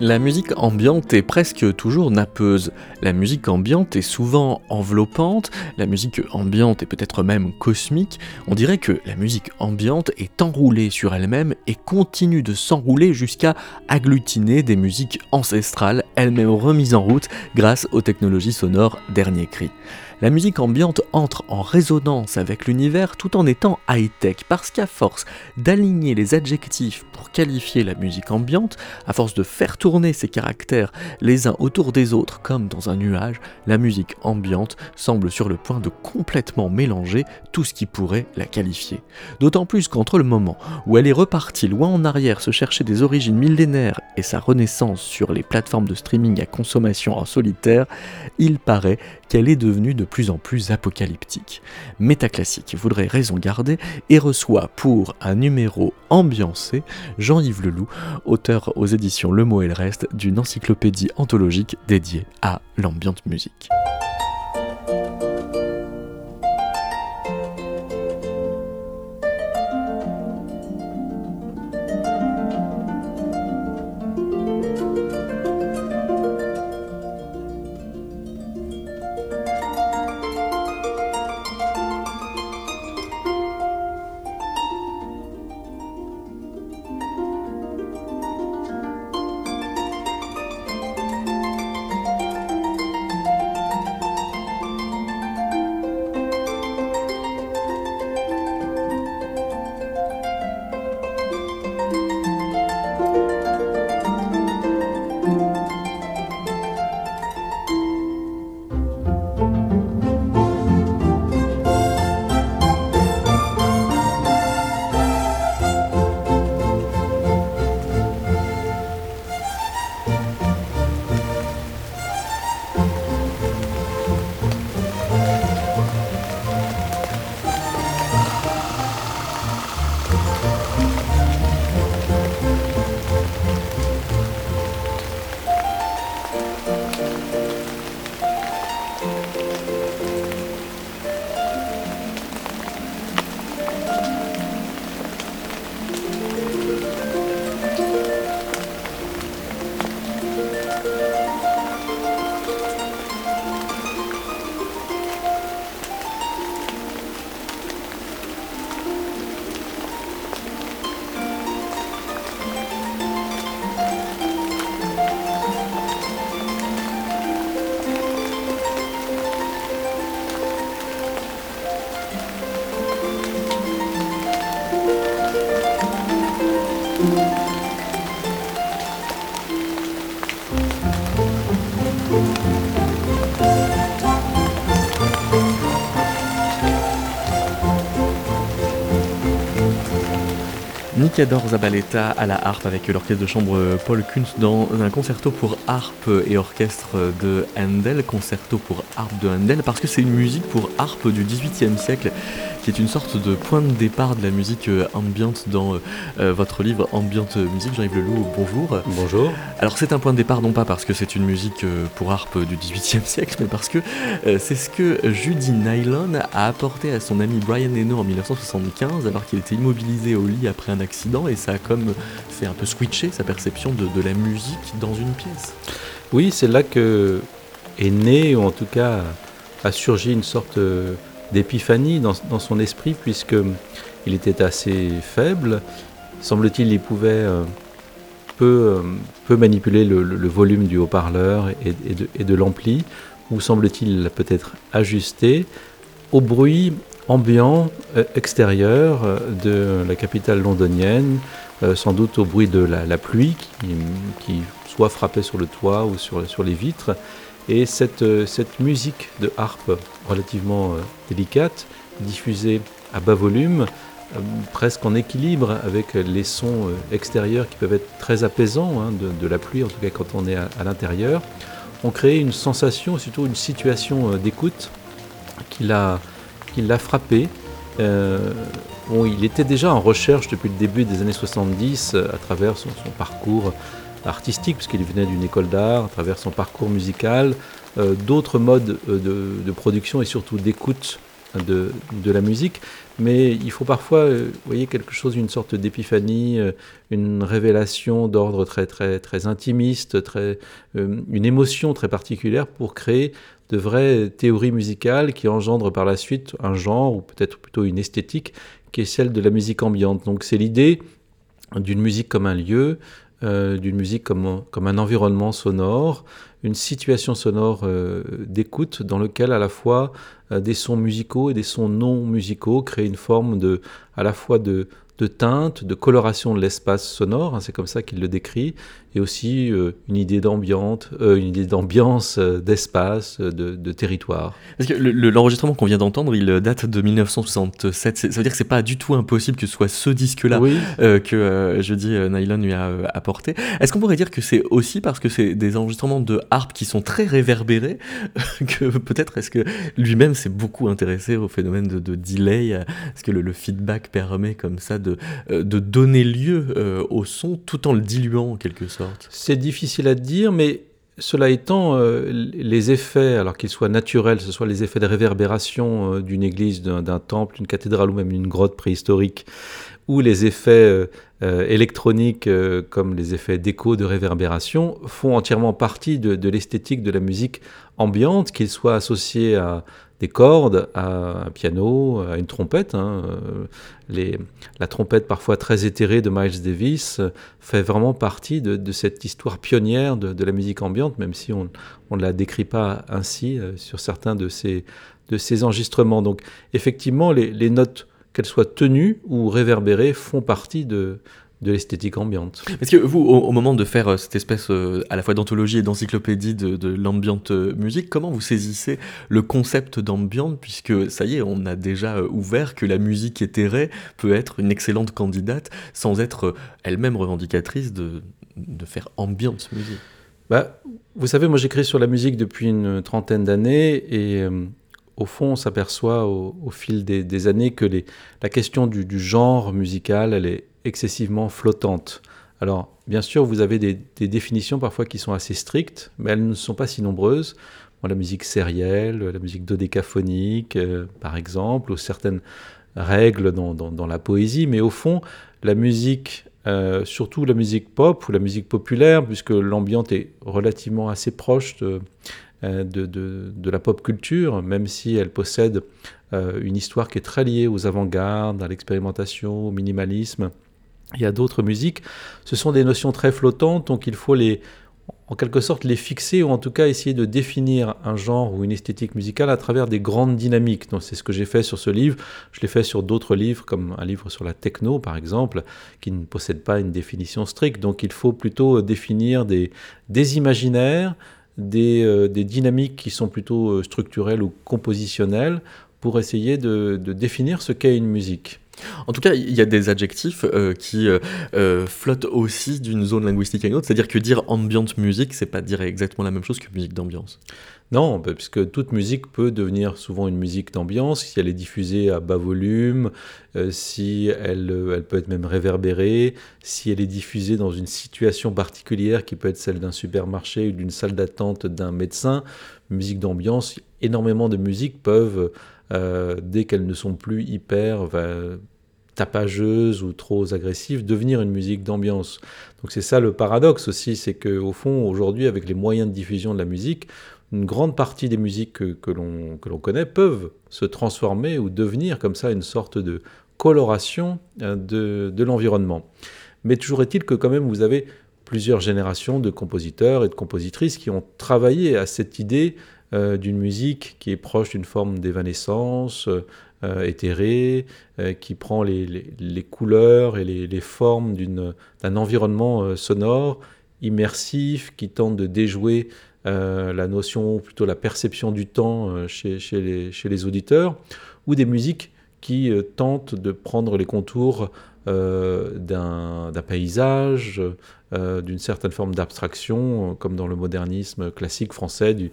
La musique ambiante est presque toujours nappeuse. La musique ambiante est souvent enveloppante, la musique ambiante est peut-être même cosmique. On dirait que la musique ambiante est enroulée sur elle-même et continue de s'enrouler jusqu'à agglutiner des musiques ancestrales, elles-mêmes remises en route grâce aux technologies sonores dernier cri la musique ambiante entre en résonance avec l'univers tout en étant high-tech, parce qu'à force d'aligner les adjectifs pour qualifier la musique ambiante, à force de faire tourner ses caractères les uns autour des autres comme dans un nuage, la musique ambiante semble sur le point de complètement mélanger tout ce qui pourrait la qualifier. D'autant plus qu'entre le moment où elle est repartie loin en arrière se chercher des origines millénaires et sa renaissance sur les plateformes de streaming à consommation en solitaire, il paraît qu'elle est devenue de plus en plus apocalyptique. Métaclassique voudrait raison garder et reçoit pour un numéro ambiancé Jean-Yves Leloup, auteur aux éditions Le Mot et le Reste d'une encyclopédie anthologique dédiée à l'ambiante musique. Nicador Zabaleta à la harpe avec l'orchestre de chambre Paul Kunz dans un concerto pour harpe et orchestre de Handel, concerto pour harpe de Handel, parce que c'est une musique pour harpe du XVIIIe siècle qui est une sorte de point de départ de la musique euh, ambiante dans euh, euh, votre livre Ambiante Musique. Jean-Yves Leloup, bonjour. Bonjour. Alors c'est un point de départ non pas parce que c'est une musique pour harpe du XVIIIe siècle, mais parce que c'est ce que Judy Nylon a apporté à son ami Brian Eno en 1975 alors qu'il était immobilisé au lit après un accident et ça a comme fait un peu switcher sa perception de, de la musique dans une pièce. Oui, c'est là que est né, ou en tout cas a surgi une sorte d'épiphanie dans, son esprit, puisqu'il était assez faible. Semble-t-il, il pouvait euh, peu, euh, peu, manipuler le, volume du haut-parleur et, de, l'ampli, ou semble-t-il peut-être ajuster au bruit ambiant euh, extérieur de la capitale londonienne, sans doute au bruit de la, pluie qui, soit frappait sur le toit ou sur les vitres, et cette, euh, cette musique de harpe relativement euh, délicate, diffusée à bas volume, euh, presque en équilibre avec les sons extérieurs qui peuvent être très apaisants, hein, de, la pluie, en tout cas quand on est à, l'intérieur, ont créé une sensation, surtout une situation d'écoute qui l'a frappé. bon, il était déjà en recherche depuis le début des années 70 à travers son parcours artistique, puisqu'il venait d'une école d'art, à travers son parcours musical, d'autres modes de, production et surtout d'écoute de, la musique. Mais il faut parfois, vous voyez, quelque chose, une sorte d'épiphanie, une révélation d'ordre très, très, très intimiste, très, une émotion très particulière pour créer de vraies théories musicales qui engendrent par la suite un genre, ou peut-être plutôt une esthétique, qui est celle de la musique ambiante. Donc c'est l'idée d'une musique comme un lieu, euh, d'une musique comme, comme un environnement sonore, une situation sonore euh, d'écoute dans lequel à la fois euh, des sons musicaux et des sons non musicaux créent une forme de, à la fois de, de teinte, de coloration de l'espace sonore, hein, c'est comme ça qu'il le décrit, et aussi euh, une idée d'ambiance, euh, une idée d'ambiance, euh, d'espace, de, territoire. Parce que l'enregistrement qu'on vient d'entendre, il date de 1967. Ça veut dire que c'est pas du tout impossible que ce soit ce disque-là que je dis Nylon lui a apporté. Est-ce qu'on pourrait dire que c'est aussi parce que c'est des enregistrements de harpe qui sont très réverbérés que peut-être est-ce que lui-même s'est beaucoup intéressé au phénomène de, delay, est-ce que le, feedback permet comme ça de, de donner lieu au son tout en le diluant en quelque sorte. C'est difficile à dire, mais cela étant, euh, les effets, alors qu'ils soient naturels, ce soit les effets de réverbération euh, d'une église, d'un temple, d'une cathédrale ou même d'une grotte préhistorique, ou les effets euh, électroniques comme les effets d'écho, de réverbération, font entièrement partie de, de l'esthétique de la musique ambiante, qu'ils soient associés à des cordes à un piano, à une trompette. Hein. Les, la trompette parfois très éthérée de Miles Davis fait vraiment partie de, cette histoire pionnière de, la musique ambiante, même si on ne la décrit pas ainsi euh, sur certains de ces enregistrements. Donc effectivement, les notes, qu'elles soient tenues ou réverbérées, font partie de, de l'esthétique ambiante. Est-ce que vous, au, moment de faire euh, cette espèce euh, à la fois d'anthologie et d'encyclopédie de, de l'ambiante euh, musique, comment vous saisissez le concept d'ambiante, puisque ça y est, on a déjà ouvert que la musique éthérée peut être une excellente candidate sans être elle-même revendicatrice de, de faire ambiante musique? Bah, Vous savez, moi j'écris sur la musique depuis une trentaine d'années et au fond, on s'aperçoit au, fil des, années que les, la question du, du genre musical, elle est excessivement flottante. Alors, bien sûr, vous avez des, définitions parfois qui sont assez strictes, mais elles ne sont pas si nombreuses. la musique sérielle, la musique dodécaphonique, euh, par exemple, ou certaines règles dans, la poésie, mais au fond, la musique, euh, surtout la musique pop ou la musique populaire, puisque l'ambiance est relativement assez proche de, euh, de, la pop culture, même si elle possède une histoire qui est très liée aux avant-gardes, à l'expérimentation, au minimalisme il y a d'autres musiques. Ce sont des notions très flottantes, donc il faut les, en quelque sorte les fixer ou en tout cas essayer de définir un genre ou une esthétique musicale à travers des grandes dynamiques. Donc c'est ce que j'ai fait sur ce livre. Je l'ai fait sur d'autres livres comme un livre sur la techno par exemple qui ne possède pas une définition stricte. Donc il faut plutôt définir des, des imaginaires, des, euh, des, dynamiques qui sont plutôt euh, structurelles ou compositionnelles pour essayer de définir ce qu'est une musique. En tout cas, il y a des adjectifs euh, qui euh, euh, flottent aussi d'une zone linguistique à une autre. C'est-à-dire que dire ambient musique, c'est pas dire exactement la même chose que musique d'ambiance. Non, bah, puisque toute musique peut devenir souvent une musique d'ambiance si elle est diffusée à bas volume, si elle, elle, peut être même réverbérée, si elle est diffusée dans une situation particulière qui peut être celle d'un supermarché ou d'une salle d'attente d'un médecin. Musique d'ambiance, énormément de musiques peuvent euh, dès qu'elles ne sont plus hyper tapageuses ou trop agressives, devenir une musique d'ambiance. Donc c'est ça le paradoxe aussi, c'est qu'au fond, aujourd'hui, avec les moyens de diffusion de la musique, une grande partie des musiques que, que l'on connaît peuvent se transformer ou devenir comme ça une sorte de coloration euh, de, de l'environnement. Mais toujours est-il que quand même vous avez plusieurs générations de compositeurs et de compositrices qui ont travaillé à cette idée euh, d'une musique qui est proche d'une forme d'évanescence euh, éthérée, euh, qui prend les, couleurs et les, formes d'un environnement sonore immersif, qui tente de déjouer la notion, plutôt la perception du temps chez, les, chez, les, auditeurs, ou des musiques qui tentent de prendre les contours d'un paysage, d'une certaine forme d'abstraction, comme dans le modernisme classique français du,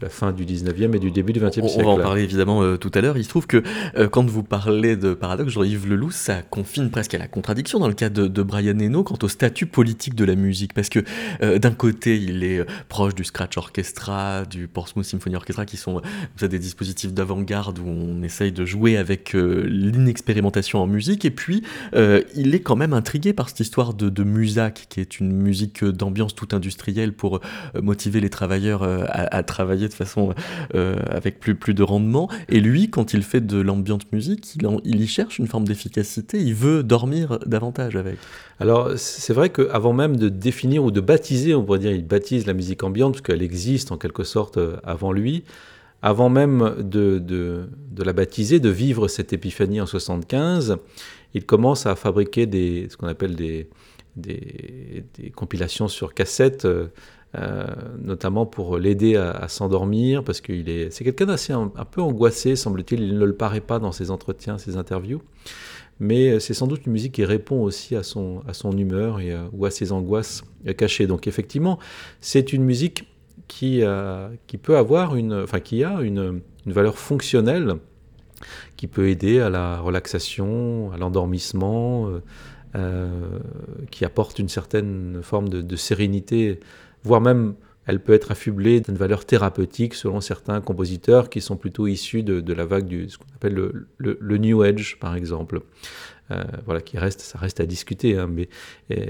la fin du 19e et du début du 20e siècle. On va en parler évidemment euh, tout à l'heure. Il se trouve que euh, quand vous parlez de paradoxe, Jean-Yves Leloup, ça confine presque à la contradiction dans le cas de, Brian Eno quant au statut politique de la musique. Parce que euh, d'un côté, il est proche du scratch orchestra, du Portsmouth Symphony Orchestra, qui sont des dispositifs d'avant-garde où on essaye de jouer avec l'inexpérimentation en musique. Et puis, il est quand même intrigué par cette histoire de, de Musac, qui est une musique d'ambiance toute industrielle pour motiver les travailleurs à travailler de façon euh, avec plus, plus de rendement. Et lui, quand il fait de l'ambiante musique, il, il y cherche une forme d'efficacité, il veut dormir davantage avec. Alors c'est vrai qu'avant même de définir ou de baptiser, on pourrait dire, il baptise la musique ambiante, parce qu'elle existe en quelque sorte euh, avant lui, avant même de, de, la baptiser, de vivre cette épiphanie en 75, il commence à fabriquer des, ce qu'on appelle des, des, des, compilations sur cassette euh, notamment pour l'aider à, s'endormir, parce qu'il est, c'est quelqu'un d'assez un, peu angoissé, semble-t-il, il ne le paraît pas dans ses entretiens, ses interviews, mais euh, c'est sans doute une musique qui répond aussi à son, à son humeur et, euh, ou à ses angoisses cachées. Donc effectivement, c'est une musique qui, qui peut avoir une, enfin qui a une, une valeur fonctionnelle, qui peut aider à la relaxation, à l'endormissement, qui apporte une certaine forme de sérénité voire même elle peut être affublée d'une valeur thérapeutique selon certains compositeurs qui sont plutôt issus de, la vague du ce qu'on appelle le, New Age, par exemple. Euh, voilà, qui reste, ça reste à discuter, hein, mais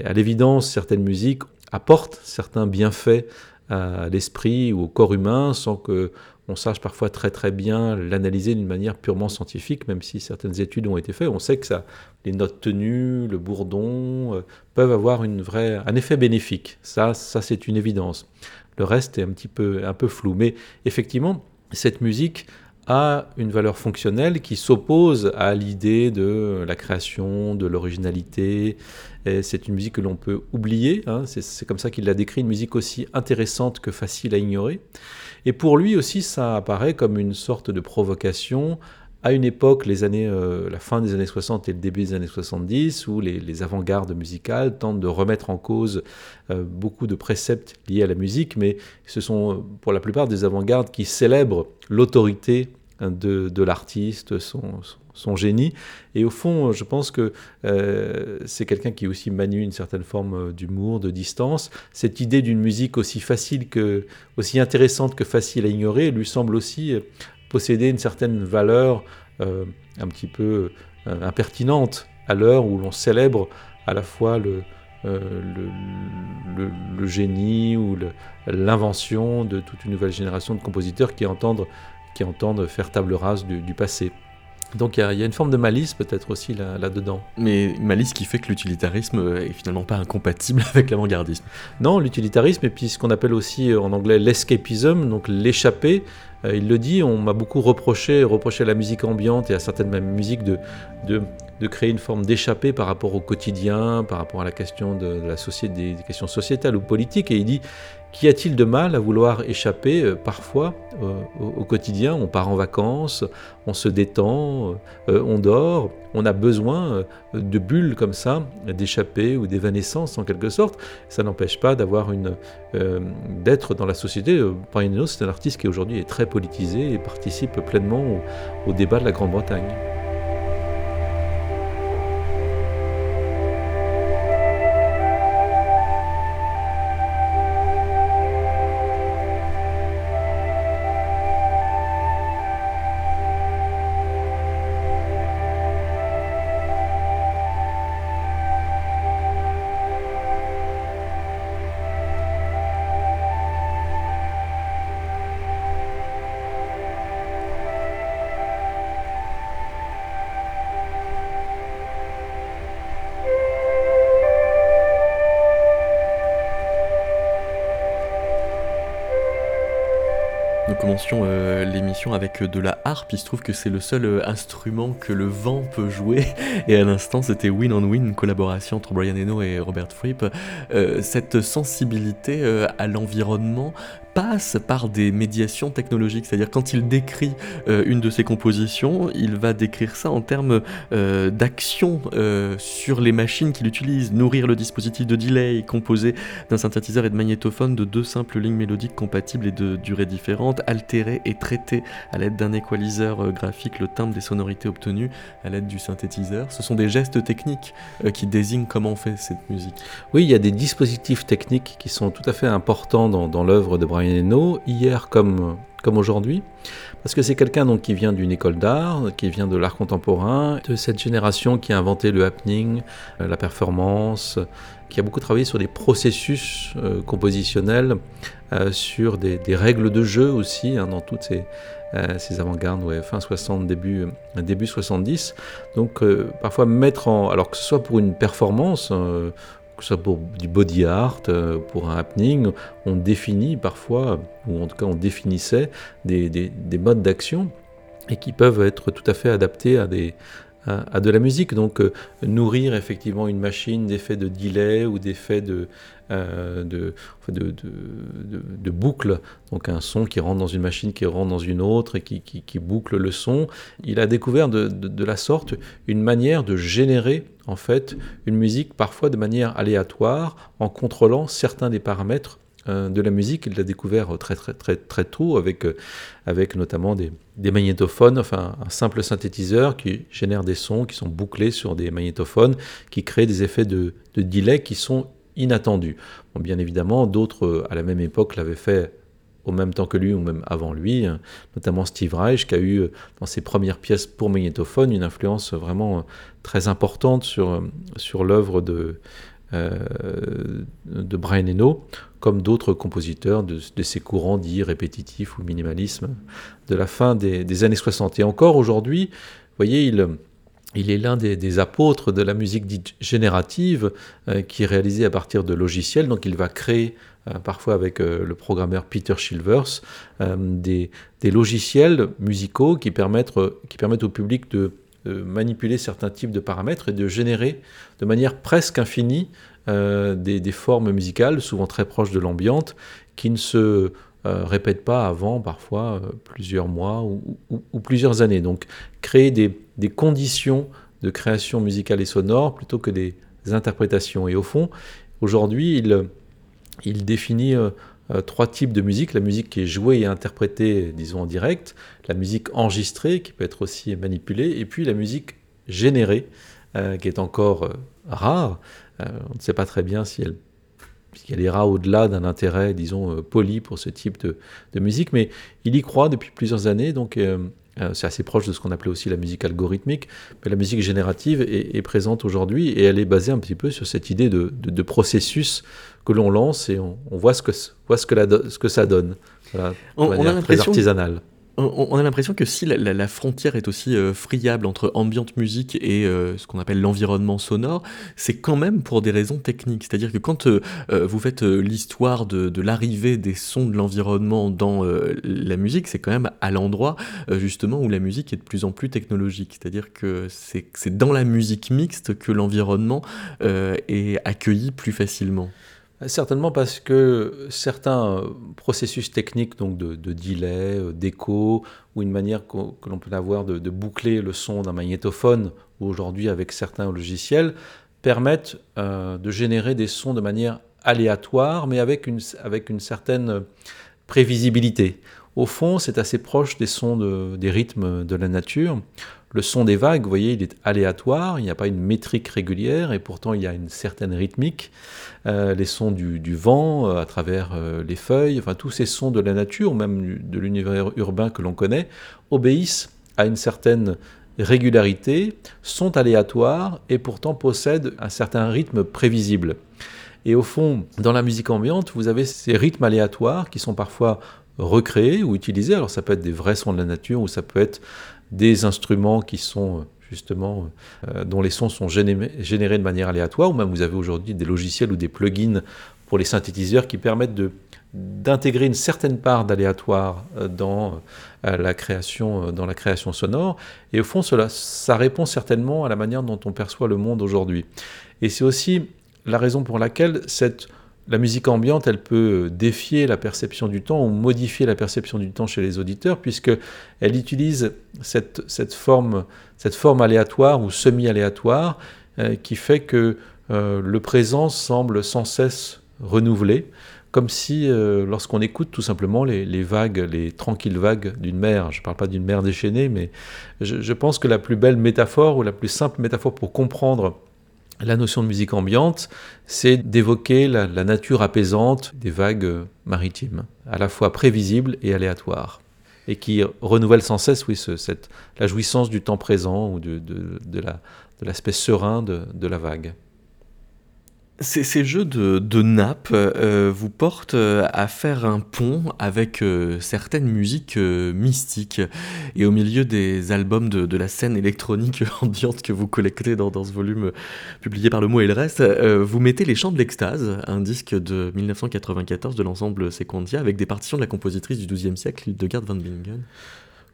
à l'évidence, certaines musiques apportent certains bienfaits à l'esprit ou au corps humain sans que on sache parfois très très bien l'analyser d'une manière purement scientifique, même si certaines études ont été faites. On sait que ça, les notes tenues, le bourdon, euh, peuvent avoir un effet bénéfique. Ça, ça c'est une évidence. Le reste est un petit peu, un peu flou. Mais effectivement, cette musique a une valeur fonctionnelle qui s'oppose à l'idée de la création, de l'originalité. C'est une musique que l'on peut oublier. Hein. C'est comme ça qu'il l'a décrit, une musique aussi intéressante que facile à ignorer. Et pour lui aussi, ça apparaît comme une sorte de provocation à une époque, les années, euh, la fin des années 60 et le début des années 70, où les, avant-gardes musicales tentent de remettre en cause euh, beaucoup de préceptes liés à la musique, mais ce sont pour la plupart des avant-gardes qui célèbrent l'autorité de, de l'artiste, génie. Et au fond, je pense que euh, c'est quelqu'un qui aussi manie une certaine forme euh, d'humour, de distance. Cette idée d'une musique aussi facile que, aussi intéressante que facile à ignorer, lui semble aussi euh, posséder une certaine valeur un petit peu impertinente à l'heure où l'on célèbre à la fois le, le, génie ou l'invention de toute une nouvelle génération de compositeurs qui entendent, qui entendent faire table rase du passé. Donc il y, a une forme de malice peut-être aussi là-dedans. Mais malice qui fait que l'utilitarisme est finalement pas incompatible avec l'avant-gardisme. Non, l'utilitarisme et puis ce qu'on appelle aussi euh, en anglais l'escapism, donc l'échappée. Euh, il le dit, on m'a beaucoup reproché, reproché à la musique ambiante et à certaines mêmes musiques de, de, de créer une forme d'échappée par rapport au quotidien, par rapport à la question de, la société, des questions sociétales ou politiques. Et il dit Qu'y a-t-il de mal à vouloir échapper euh, parfois euh, au, quotidien? On part en vacances, on se détend, euh, on dort, on a besoin de bulles comme ça, d'échapper ou d'évanescence en quelque sorte. Ça n'empêche pas d'avoir une d'être dans la société. Brian c'est un artiste qui aujourd'hui est très politisé et participe pleinement au débat de la Grande-Bretagne. Euh, l'émission avec de la harpe. Il se trouve que c'est le seul euh, instrument que le vent peut jouer. Et à l'instant, c'était Win on Win, collaboration entre Brian Eno et Robert Fripp. Euh, cette sensibilité à l'environnement passe par des médiations technologiques. C'est-à-dire quand il décrit euh, une de ses compositions, il va décrire ça en termes euh, d'action euh, sur les machines qu'il utilise. Nourrir le dispositif de delay composé d'un synthétiseur et de magnétophone de deux simples lignes mélodiques compatibles et de durées différentes, altérer et traiter à l'aide d'un équaliseur graphique le timbre des sonorités obtenues à l'aide du synthétiseur. Ce sont des gestes techniques qui désignent comment on fait cette musique. Oui, il y a des dispositifs techniques qui sont tout à fait importants dans, dans l'œuvre de Brian Eno, hier comme, comme aujourd'hui, parce que c'est quelqu'un donc qui vient d'une école d'art, qui vient de l'art contemporain, de cette génération qui a inventé le happening, euh, la performance, qui a beaucoup travaillé sur des processus euh, compositionnels, euh, sur des, règles de jeu aussi, hein, dans toutes ces, ces avant-gardes, fin 60, début, début 70. Donc parfois mettre en... Alors que ce soit pour une performance, que ce soit pour du body art, euh, pour un happening, on définit parfois, ou en tout cas on définissait des, des, modes d'action et qui peuvent être tout à fait adaptés à, des, à, de la musique. Donc euh, nourrir effectivement une machine d'effets de delay ou d'effets de, euh, de, boucle, donc un son qui rentre dans une machine, qui rentre dans une autre et qui, qui, qui boucle le son. Il a découvert de, la sorte une manière de générer en fait une musique parfois de manière aléatoire en contrôlant certains des paramètres de la musique. Il l'a découvert très très très très tôt avec, euh, avec notamment des, magnétophones, enfin un simple synthétiseur qui génère des sons qui sont bouclés sur des magnétophones, qui crée des effets de, de delay qui sont inattendu. Bon, bien évidemment, d'autres euh, à la même époque l'avaient fait au même temps que lui ou même avant lui, hein, notamment Steve Reich qui a eu euh, dans ses premières pièces pour magnétophone une influence vraiment euh, très importante sur, sur l'œuvre de, de Brian Eno, comme d'autres compositeurs de, ces courants dits répétitifs ou minimalisme de la fin des, des années 60. Et encore aujourd'hui, vous voyez, il, il est l'un des, apôtres de la musique dite générative euh, qui est réalisée à partir de logiciels. Donc il va créer, euh, parfois avec euh, le programmeur Peter Chilvers, des, logiciels musicaux qui permettent, qui permettent au public de, manipuler certains types de paramètres et de générer de manière presque infinie des, formes musicales, souvent très proches de l'ambiante, qui ne se répètent pas avant parfois plusieurs mois ou, plusieurs années. Donc créer des, des conditions de création musicale et sonore plutôt que des interprétations. Et au fond, aujourd'hui, il, il définit euh, euh, trois types de musique. La musique qui est jouée et interprétée, disons, en direct, la musique enregistrée, qui peut être aussi manipulée, et puis la musique générée, euh, qui est encore rare. on ne sait pas très bien si elle, si elle ira au-delà d'un intérêt, disons, poli pour ce type de, de, musique, mais il y croit depuis plusieurs années, donc euh, c'est assez proche de ce qu'on appelait aussi la musique algorithmique, mais la musique générative est, présente aujourd'hui et elle est basée un petit peu sur cette idée de, processus que l'on lance et on, voit, ce que, voit ce, que la, ce que ça donne. Voilà, on, on a très artisanale on, a l'impression que si la, frontière est aussi euh, friable entre ambiante musique et euh, ce qu'on appelle l'environnement sonore, c'est quand même pour des raisons techniques. C'est-à-dire que quand euh, vous faites l'histoire de, l'arrivée des sons de l'environnement dans la musique, c'est quand même à l'endroit justement où la musique est de plus en plus technologique. C'est-à-dire que c'est dans la musique mixte que l'environnement est accueilli plus facilement. Certainement parce que certains euh, processus techniques donc de, delay, euh, d'écho, ou une manière que, l'on peut avoir de, boucler le son d'un magnétophone, ou aujourd'hui avec certains logiciels, permettent euh, de générer des sons de manière aléatoire, mais avec une, avec une certaine prévisibilité. Au fond, c'est assez proche des sons des rythmes de la nature. Le son des vagues, vous voyez, il est aléatoire, il n'y a pas une métrique régulière et pourtant il y a une certaine rythmique. Euh, les sons du, vent euh, à travers euh, les feuilles, enfin tous ces sons de la nature, même de l'univers urbain que l'on connaît, obéissent à une certaine régularité, sont aléatoires et pourtant possèdent un certain rythme prévisible. Et au fond, dans la musique ambiante, vous avez ces rythmes aléatoires qui sont parfois recréés ou utilisés. Alors ça peut être des vrais sons de la nature ou ça peut être des instruments qui sont euh, justement euh, dont les sons sont générés, de manière aléatoire, ou même vous avez aujourd'hui des logiciels ou des plugins pour les synthétiseurs qui permettent d'intégrer une certaine part d'aléatoire euh, dans la création dans la création sonore. Et au fond cela ça répond certainement à la manière dont on perçoit le monde aujourd'hui. Et c'est aussi la raison pour laquelle cette la musique ambiante, elle peut défier la perception du temps ou modifier la perception du temps chez les auditeurs, puisque elle utilise cette, forme, cette forme aléatoire ou semi-aléatoire euh, qui fait que euh, le présent semble sans cesse renouvelé, comme si euh, lorsqu'on écoute tout simplement les, vagues, les tranquilles vagues d'une mer, je ne parle pas d'une mer déchaînée, mais je pense que la plus belle métaphore ou la plus simple métaphore pour comprendre la notion de musique ambiante, c'est d'évoquer la, nature apaisante des vagues maritimes, à la fois prévisibles et aléatoires, et qui renouvelle sans cesse oui, cette, la jouissance du temps présent ou de, de l'aspect serein de la vague. Ces, jeux de, nappes euh, vous portent euh, à faire un pont avec euh, certaines musiques mystiques. Et au milieu des albums de, la scène électronique ambiante que vous collectez dans, ce volume publié par Le Mot et le Reste, vous mettez Les Chants de l'Extase, un disque de 1994 de l'ensemble Sequentia avec des partitions de la compositrice du XIIe siècle, Hildegard von Bingen.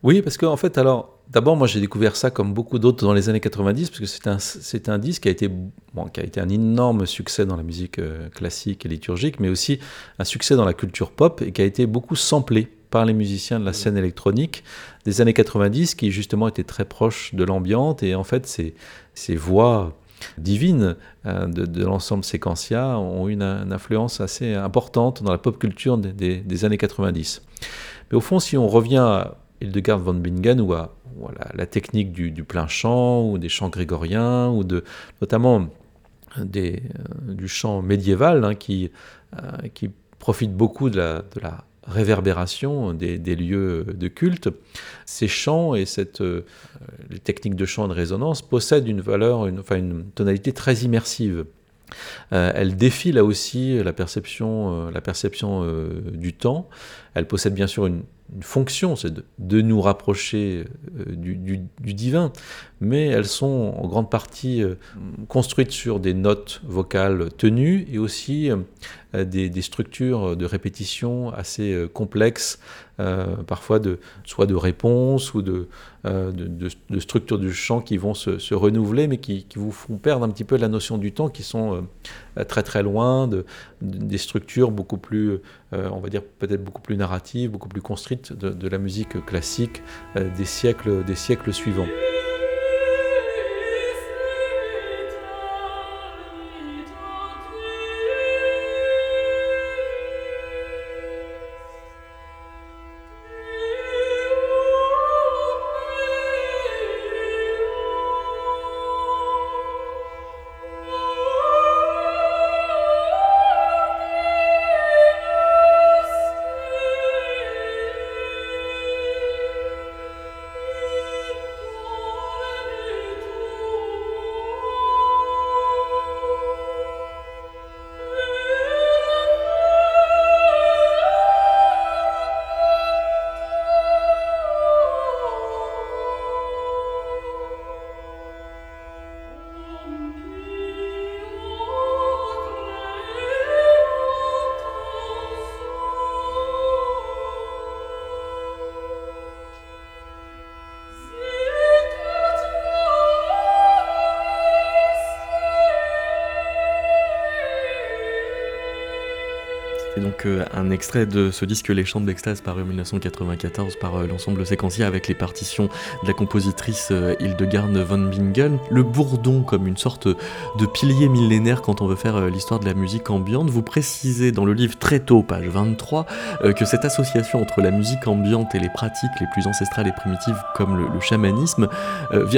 Oui, parce qu'en fait, alors, d'abord, moi j'ai découvert ça comme beaucoup d'autres dans les années 90, parce que c'est un, un disque qui a, été, bon, qui a été un énorme succès dans la musique euh, classique et liturgique, mais aussi un succès dans la culture pop et qui a été beaucoup samplé par les musiciens de la scène électronique des années 90, qui justement étaient très proches de l'ambiante, et en fait, ces, ces voix divines euh, de, l'ensemble séquentia ont une, une, influence assez importante dans la pop culture des, des années 90. Mais au fond, si on revient Hildegard von Bingen ou à, la, technique du, plein chant ou des chants grégoriens ou de notamment des, euh, du chant médiéval hein, qui, euh, qui profite beaucoup de la, réverbération des, lieux de culte. Ces chants et cette, euh, les techniques de chant de résonance possèdent une valeur, une, enfin une tonalité très immersive. elle défie là aussi la perception, la perception du temps. Elle possède bien sûr une, une fonction, c'est de, nous rapprocher euh, du, divin, mais elles sont en grande partie euh, construites sur des notes vocales tenues et aussi euh, des, structures de répétition assez complexes, parfois de, soit de réponses ou de, de, structures du chant qui vont se, renouveler, mais qui, vous font perdre un petit peu la notion du temps, qui sont très très loin de, des structures beaucoup plus, on va dire peut-être beaucoup plus narratives, beaucoup plus construites de, la musique classique euh, des siècles, des siècles suivants. Un extrait de ce disque Les Chants de l'Extase paru en 1994 par euh, l'ensemble séquencier avec les partitions de la compositrice euh, von Bingen. Le bourdon comme une sorte de pilier millénaire quand on veut faire euh, l'histoire de la musique ambiante. Vous précisez dans le livre très tôt, page 23, que cette association entre la musique ambiante et les pratiques les plus ancestrales et primitives comme le, chamanisme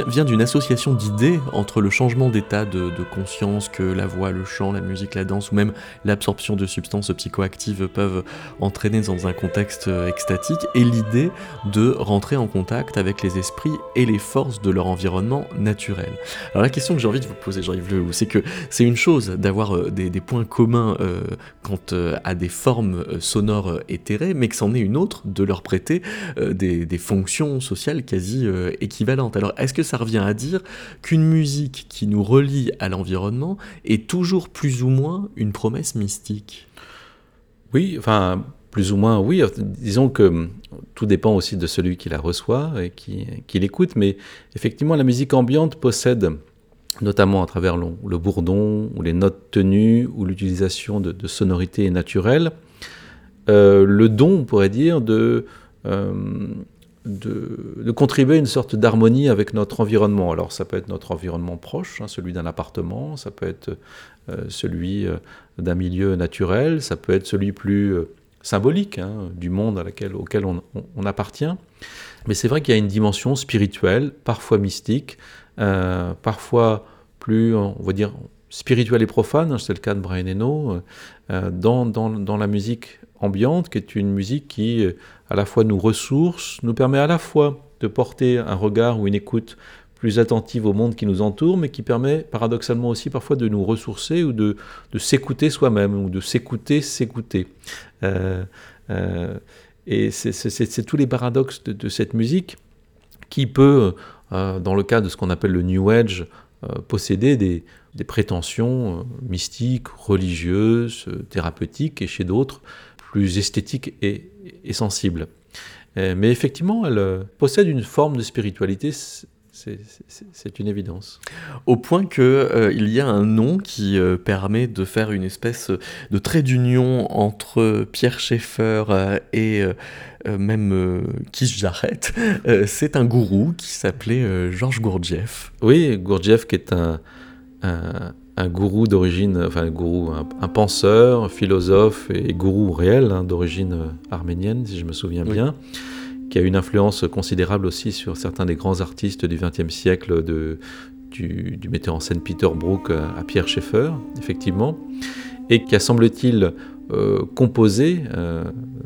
vient, d'une association d'idées entre le changement d'état de conscience que la voix, le chant, la musique, la danse ou même l'absorption de substances psychoactives peuvent entraîner dans un contexte euh, extatique, et l'idée de rentrer en contact avec les esprits et les forces de leur environnement naturel. Alors la question que j'ai envie de vous poser, Jean-Yves Lehoux, c'est que c'est une chose d'avoir euh, des, points communs euh, quant à des formes sonores éthérées, mais que c'en est une autre de leur prêter des, des, fonctions sociales quasi équivalentes. Alors est-ce que ça revient à dire qu'une musique qui nous relie à l'environnement est toujours plus ou moins une promesse mystique? Oui, enfin, plus ou moins, oui. Disons que tout dépend aussi de celui qui la reçoit et qui, l'écoute, mais effectivement, la musique ambiante possède notamment à travers le, bourdon ou les notes tenues ou l'utilisation de, sonorités naturelles, euh, le don, on pourrait dire, de, euh, de, contribuer à une sorte d'harmonie avec notre environnement. Alors ça peut être notre environnement proche, hein, celui d'un appartement, ça peut être euh, celui euh, d'un milieu naturel, ça peut être celui plus euh, symbolique hein, du monde à laquelle, auquel on, appartient. Mais c'est vrai qu'il y a une dimension spirituelle, parfois mystique, parfois plus, on va dire, spirituelle et profane, hein, c'est le cas de Brian Eno, dans, dans, dans, la musique ambiante, qui est une musique qui, euh, à la fois, nous ressource, nous permet à la fois de porter un regard ou une écoute plus attentive au monde qui nous entoure, mais qui permet paradoxalement aussi parfois de nous ressourcer ou de, de s'écouter soi-même, ou de s'écouter, s'écouter. Euh, euh, et c'est tous les paradoxes de, cette musique qui peut, dans le cas de ce qu'on appelle le New Age, posséder des, des prétentions mystiques, religieuses, thérapeutiques, et chez d'autres plus esthétiques et, et sensibles. mais effectivement, elle possède une forme de spiritualité c'est une évidence. Au point qu'il euh, y a un nom qui euh, permet de faire une espèce de trait d'union entre Pierre Schaeffer euh, et euh, même euh, Kish Jarrett. C'est un gourou qui s'appelait Georges Gurdjieff. Oui, Gurdjieff qui est un, un, un gourou d'origine, enfin un gourou, un, un, penseur, un philosophe et gourou réel hein, d'origine arménienne, si je me souviens oui. bien qui a une influence considérable aussi sur certains des grands artistes du XXe siècle, de, du, du, metteur en scène Peter Brook à, Pierre Schaeffer, effectivement, et qui a, semble-t-il, euh, composé euh,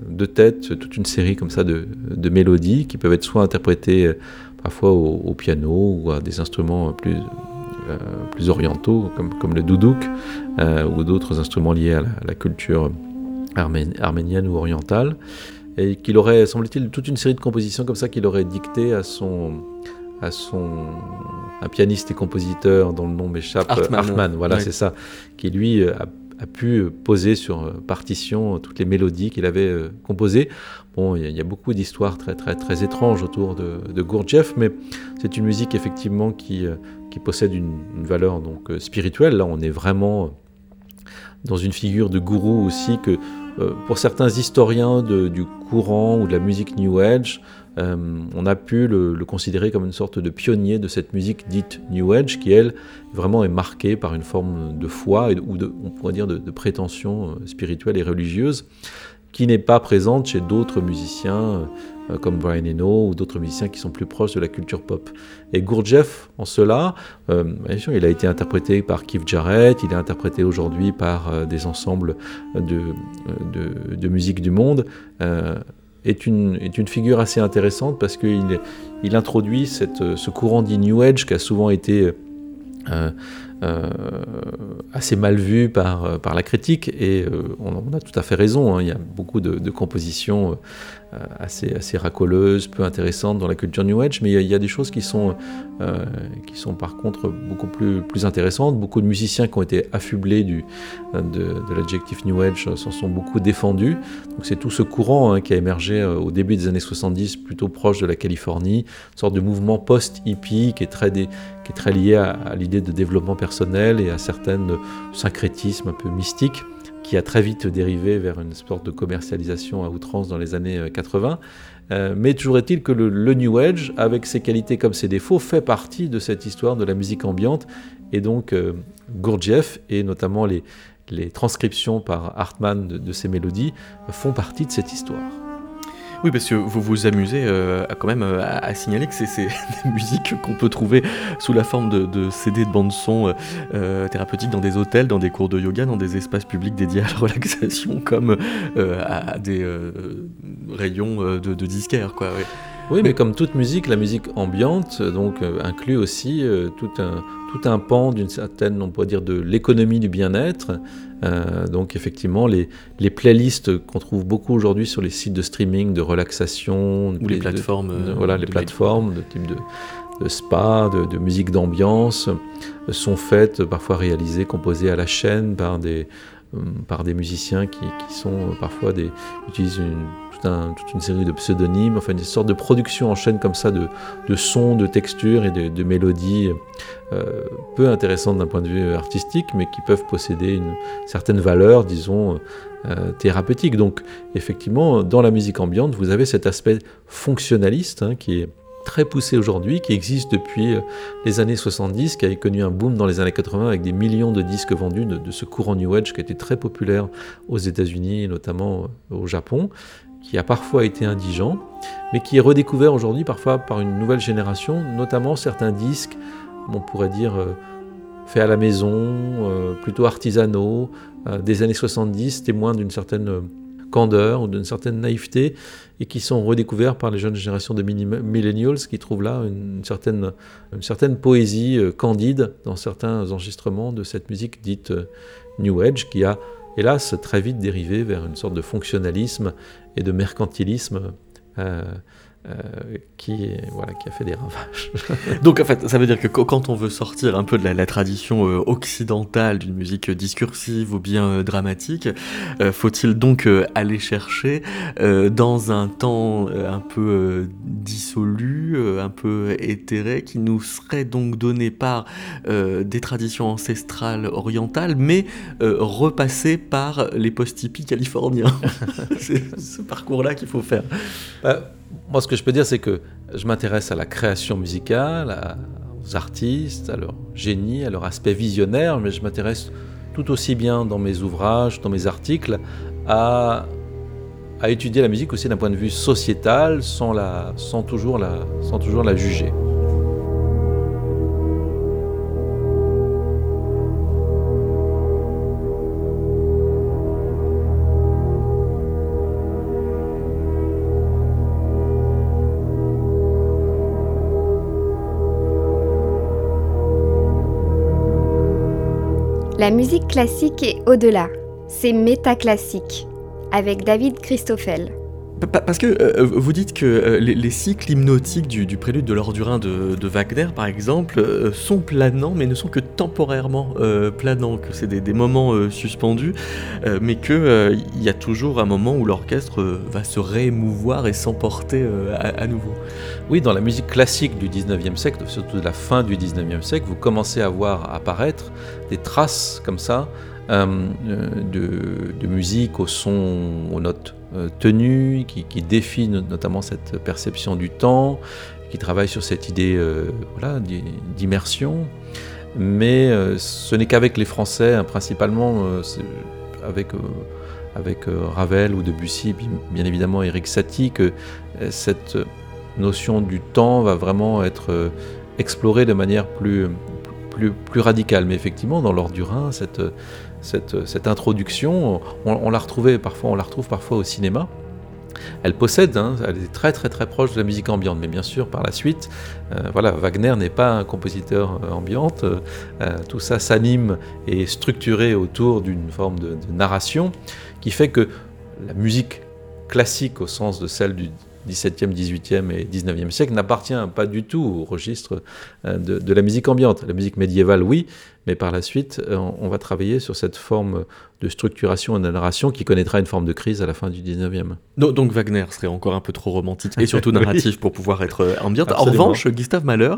de tête toute une série comme ça de, de, mélodies qui peuvent être soit interprétées euh, parfois au, au piano ou à des instruments plus, euh, plus orientaux comme, comme le doudouk euh, ou d'autres instruments liés à la, à la culture armé arménienne ou orientale et qu'il aurait, semble-t-il, toute une série de compositions comme ça qu'il aurait dicté à son, à son un pianiste et compositeur dont le nom m'échappe, Hartmann, Hartmann voilà, ouais. c'est ça, qui lui a, a, pu poser sur partition toutes les mélodies qu'il avait euh, composées. Bon, il y, a beaucoup d'histoires très, très, très étranges autour de, de Gurdjieff, mais c'est une musique effectivement qui, euh, qui possède une, une, valeur donc euh, spirituelle. Là, on est vraiment dans une figure de gourou aussi que euh, pour certains historiens de, du courant ou de la musique New Age, euh, on a pu le, considérer comme une sorte de pionnier de cette musique dite New Age, qui elle vraiment est marquée par une forme de foi ou de, on pourrait dire de, prétention euh, spirituelle et religieuse, qui n'est pas présente chez d'autres musiciens euh, comme Brian Eno ou d'autres musiciens qui sont plus proches de la culture pop. Et Gurdjieff, en cela, bien sûr, il a été interprété par Keith Jarrett, il est interprété aujourd'hui par des ensembles de, musique du monde. Euh, est une, est une figure assez intéressante parce qu'il il introduit cette, ce courant dit New Age qui a souvent été euh, euh, assez mal vu par, par la critique et euh, on, a tout à fait raison. Hein. Il y a beaucoup de, compositions euh, assez, assez racoleuses, peu intéressantes dans la culture New Age, mais il y a, des choses qui sont, euh, qui sont par contre beaucoup plus, intéressantes. Beaucoup de musiciens qui ont été affublés de, l'adjectif New Age s'en sont beaucoup défendus. Donc c'est tout ce courant hein, qui a émergé euh, au début des années 70, plutôt proche de la Californie, une sorte de mouvement post-hippie qui est très, lié à, à l'idée de développement personnel et à certaines syncrétismes un peu mystiques qui a très vite dérivé vers une sorte de commercialisation à outrance dans les années 80. Euh, mais toujours est-il que le, New Age, avec ses qualités comme ses défauts, fait partie de cette histoire de la musique ambiante. Et donc euh, Gurdjieff, et notamment les, transcriptions par Hartmann de, de mélodies, font partie de cette histoire. Oui, parce que vous vous amusez euh, à, quand même euh, à, signaler que c'est des musiques qu'on peut trouver sous la forme de, CD de bande-son euh, euh, thérapeutique dans des hôtels, dans des cours de yoga, dans des espaces publics dédiés à la relaxation, comme à, des rayons de, de disquaires. Quoi. Oui, mais, mais, comme toute musique, la musique ambiante donc inclut aussi tout un tout un pan d'une certaine, on pourrait dire, de l'économie du bien-être. Euh, donc effectivement, les, les playlists qu'on trouve beaucoup aujourd'hui sur les sites de streaming, de relaxation, ou les plateformes, de, de, voilà, les plateformes de type de, de spa, de, de musique d'ambiance, euh, sont faites, parfois réalisées, composées à la chaîne par des, euh, par des musiciens qui, qui sont parfois des, utilisent une toute une série de pseudonymes, enfin une sorte de production en chaîne comme ça de, sons, de textures et de, mélodies euh, peu intéressantes d'un point de vue artistique, mais qui peuvent posséder une certaine valeur, disons, euh, thérapeutique. Donc effectivement, dans la musique ambiante, vous avez cet aspect fonctionnaliste hein, qui est très poussé aujourd'hui, qui existe depuis euh, les années 70, qui a connu un boom dans les années 80 avec des millions de disques vendus de, ce courant New Age qui a été très populaire aux États-Unis notamment au Japon, qui a parfois été indigent, mais qui est redécouvert aujourd'hui parfois par une nouvelle génération, notamment certains disques, on pourrait dire, euh, faits à la maison, plutôt artisanaux, des années 70, témoins d'une certaine candeur ou d'une certaine naïveté et qui sont redécouverts par les jeunes générations de millennials qui trouvent là une certaine, une certaine poésie euh, candide dans certains enregistrements de cette musique dite euh, New Age qui a hélas très vite dérivé vers une sorte de fonctionnalisme et de mercantilisme. Euh, qui, voilà, qui a fait des ravages. donc en fait, ça veut dire que quand on veut sortir un peu de la, tradition euh, occidentale d'une musique discursive ou bien euh, dramatique, faut-il donc aller chercher dans un temps un peu dissolu, un peu éthéré, qui nous serait donc donné par des traditions ancestrales orientales, mais repassé par les post-hippies californiens? C'est ce parcours-là qu'il faut faire. Bah, moi, ce que je peux dire, c'est que je m'intéresse à la création musicale, aux artistes, à leur génie, à leur aspect visionnaire, mais je m'intéresse tout aussi bien dans mes ouvrages, dans mes articles, à, étudier la musique aussi d'un point de vue sociétal, sans, toujours la juger. La musique classique est au-delà. C'est métaclassique, avec David Christoffel. Parce que euh, vous dites que euh, les, cycles hypnotiques du, prélude de l'Ordurin de, Wagner, par exemple, euh, sont planants, mais ne sont que temporairement planants, que c'est des, moments suspendus, mais qu'il il y a toujours un moment où l'orchestre va se réémouvoir et s'emporter à, nouveau. Oui, dans la musique classique du 19e siècle, surtout de la fin du 19e siècle, vous commencez à voir apparaître des traces comme ça de, de musique au son, aux notes euh, tenue, qui, qui défie notamment cette perception du temps, qui travaille sur cette idée euh, voilà, d'immersion. Mais euh, ce n'est qu'avec les Français, hein, principalement avec, avec Ravel ou Debussy, bien évidemment Eric Satie, que cette notion du temps va vraiment être explorée de manière plus, plus, plus radicale. Mais effectivement, dans l'ordre du Rhin, cette, cette, introduction, on, l'a retrouvée parfois, on la retrouve parfois au cinéma. Elle possède, hein, elle est très très très proche de la musique ambiante, mais bien sûr par la suite, euh, voilà, Wagner n'est pas un compositeur euh, ambiante, euh, tout ça s'anime et est structuré autour d'une forme de, narration qui fait que la musique classique au sens de celle du XVIIe, XVIIIe et XIXe siècle n'appartient pas du tout au registre de, de, la musique ambiante. La musique médiévale, oui, mais par la suite, euh, on va travailler sur cette forme de structuration et de narration qui connaîtra une forme de crise à la fin du 19e. Donc, Wagner serait encore un peu trop romantique et surtout narratif pour pouvoir être euh, ambiante. En revanche, Gustave Mahler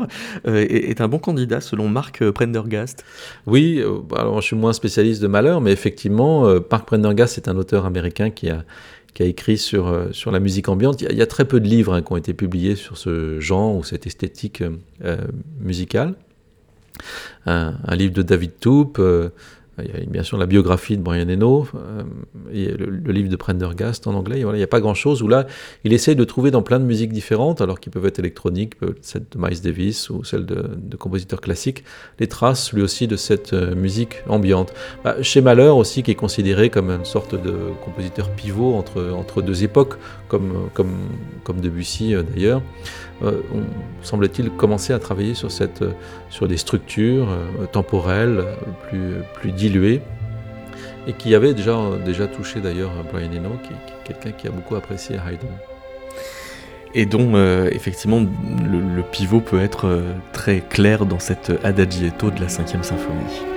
euh, est, un bon candidat selon Marc Prendergast. Oui, alors je suis moins spécialiste de Mahler, mais effectivement, Marc Prendergast est un auteur américain qui a qui a écrit sur, sur la musique ambiante. Il y a, très peu de livres hein, qui ont été publiés sur ce genre ou cette esthétique musicale un, livre de David Toupe, euh, il y a bien sûr la biographie de Brian Eno, euh, le, livre de Prendergast en anglais. Il n'y a pas grand-chose où là, il essaye de trouver dans plein de musiques différentes, alors qu'ils peuvent être électroniques, celle de Miles Davis ou celle de, compositeurs classiques, les traces lui aussi de cette euh, musique ambiante. Bah, chez Malheur aussi, qui est considéré comme une sorte de compositeur pivot entre, entre deux époques, comme, comme, comme Debussy d'ailleurs. Euh, on semble-t-il commencer à travailler sur, sur des structures euh, temporelles plus, diluées et qui avait déjà, touché d'ailleurs Brian Eno, qui, quelqu'un qui a beaucoup apprécié Haydn. Et dont euh, effectivement le, pivot peut être très clair dans cet adagietto de la cinquième symphonie.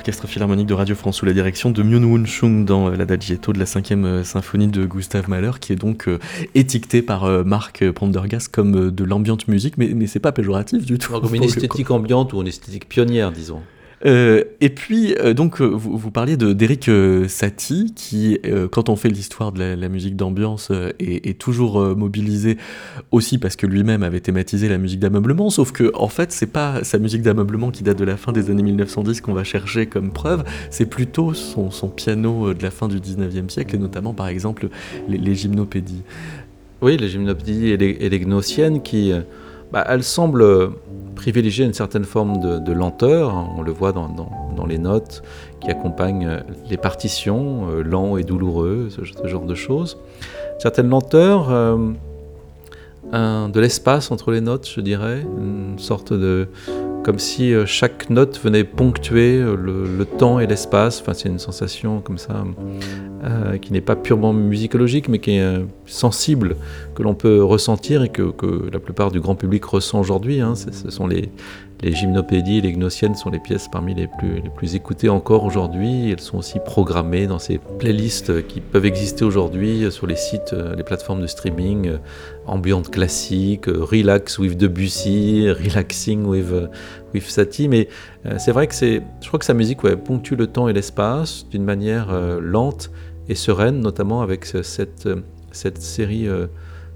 L'orchestre philharmonique de Radio France sous la direction de Myung Woon Chung dans euh, l'Adagietto de la 5e euh, symphonie de Gustave Mahler, qui est donc euh, étiqueté par Marc Prendergast comme de l'ambiante musique, mais, mais c'est pas péjoratif du tout. comme une esthétique ambiante ou une esthétique pionnière, disons. Euh, et puis, euh, donc, euh, vous, vous, parliez d'Eric Satie, qui, quand on fait l'histoire de la, musique d'ambiance, est, toujours mobilisé aussi parce que lui-même avait thématisé la musique d'ameublement, sauf que, en fait, c'est pas sa musique d'ameublement qui date de la fin des années 1910 qu'on va chercher comme preuve, c'est plutôt son, son, piano de la fin du 19e siècle, et notamment, par exemple, les, gymnopédies. Oui, les gymnopédies et les gnossiennes qui bah, elle semble privilégier une certaine forme de, lenteur, on le voit dans, les notes qui accompagnent euh, les partitions, euh, lents et douloureux, ce, genre de choses. Certaine lenteur, euh, de l'espace entre les notes, je dirais, une sorte de, comme si euh, chaque note venait ponctuer euh, le, temps et l'espace. Enfin, c'est une sensation comme ça euh, qui n'est pas purement musicologique, mais qui est sensible, que l'on peut ressentir et que, la plupart du grand public ressent aujourd'hui. Hein. Ce sont les, les gymnopédies, les gnossiennes sont les pièces parmi les plus, les plus écoutées encore aujourd'hui. Elles sont aussi programmées dans ces playlists qui peuvent exister aujourd'hui sur les sites, les plateformes de streaming, ambiante classique, relax with Debussy, relaxing with, with Satie. Mais euh, c'est vrai que c'est, je crois que sa musique ponctue le temps et l'espace d'une manière euh, lente et sereine, notamment avec cette, cette série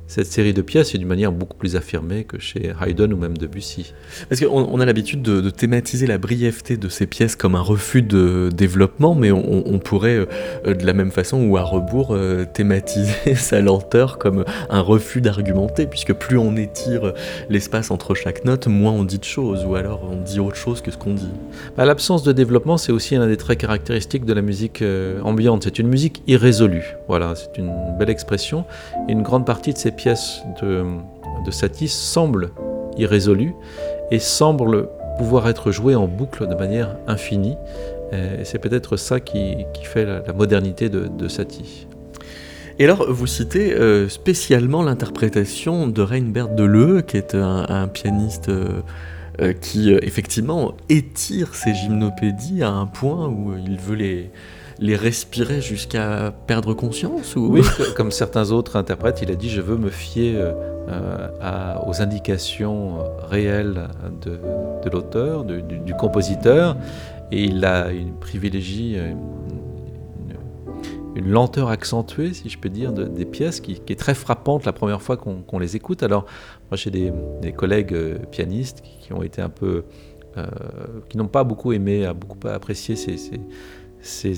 cette série de pièces est d'une manière beaucoup plus affirmée que chez Haydn ou même Debussy. Parce qu'on on a l'habitude de, thématiser la brièveté de ces pièces comme un refus de développement, mais on, pourrait euh, de la même façon ou à rebours euh, thématiser sa lenteur comme un refus d'argumenter, puisque plus on étire l'espace entre chaque note, moins on dit de choses, ou alors on dit autre chose que ce qu'on dit. Bah, l'absence de développement, c'est aussi un des traits caractéristiques de la musique euh, ambiante. C'est une musique irrésolue. Voilà, c'est une belle expression. Et une grande partie de ces pièces de, de Satie semble irrésolue et semble pouvoir être jouée en boucle de manière infinie. Et c'est peut-être ça qui, fait la, modernité de, de, Satie. Et alors, vous citez euh, spécialement l'interprétation de Reinbert Deleu, qui est un, pianiste euh, euh, qui, effectivement, étire ses gymnopédies à un point où il veut les, les respirer jusqu'à perdre conscience ou... Oui, comme certains autres interprètes, il a dit je veux me fier euh, aux indications réelles de, l'auteur, du, compositeur, et il a une privilégie euh, une, lenteur accentuée, si je peux dire, des pièces qui, est très frappante la première fois qu'on les écoute. Alors, moi j'ai des, collègues euh, pianistes qui, ont été un peu... qui n'ont pas beaucoup aimé, beaucoup apprécié ces ces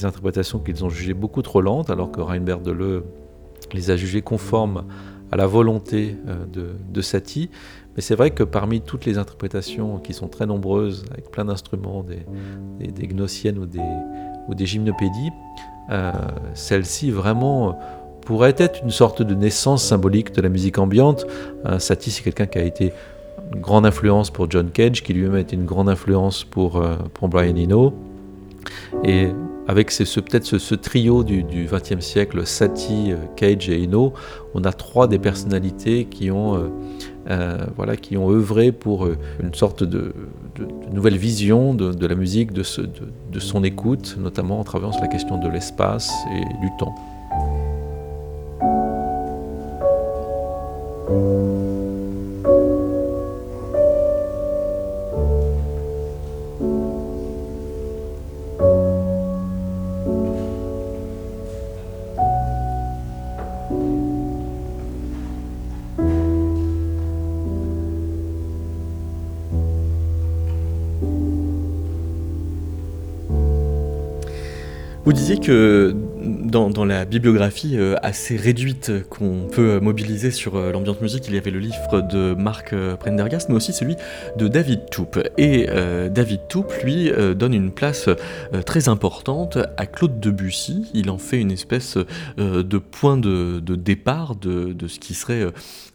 interprétations qu'ils ont jugées beaucoup trop lentes, alors que Reinbert Deleu les a jugées conformes à la volonté euh, de, Satie. Mais c'est vrai que parmi toutes les interprétations qui sont très nombreuses, avec plein d'instruments, des, des, gnossiennes ou des, ou des gymnopédies, euh, celle-ci vraiment pourrait être une sorte de naissance symbolique de la musique ambiante. Euh, Satie, c'est quelqu'un qui a été une grande influence pour John Cage, qui lui-même a été une grande influence pour, pour Brian Eno. Et avec peut-être ce, trio du XXe siècle, Satie, euh, Cage et Eno, on a trois des personnalités qui ont, euh, euh, œuvré pour une sorte de, nouvelle vision de, la musique, de, son écoute, notamment en travaillant sur la question de l'espace et du temps. Vous disiez que dans, la bibliographie euh, assez réduite qu'on peut mobiliser sur euh, l'ambiance musique, il y avait le livre de Marc euh, Prendergast, mais aussi celui de David Toupe. Et David Toupe, lui, donne une place très importante à Claude Debussy. Il en fait une espèce de point de, départ de, ce qui serait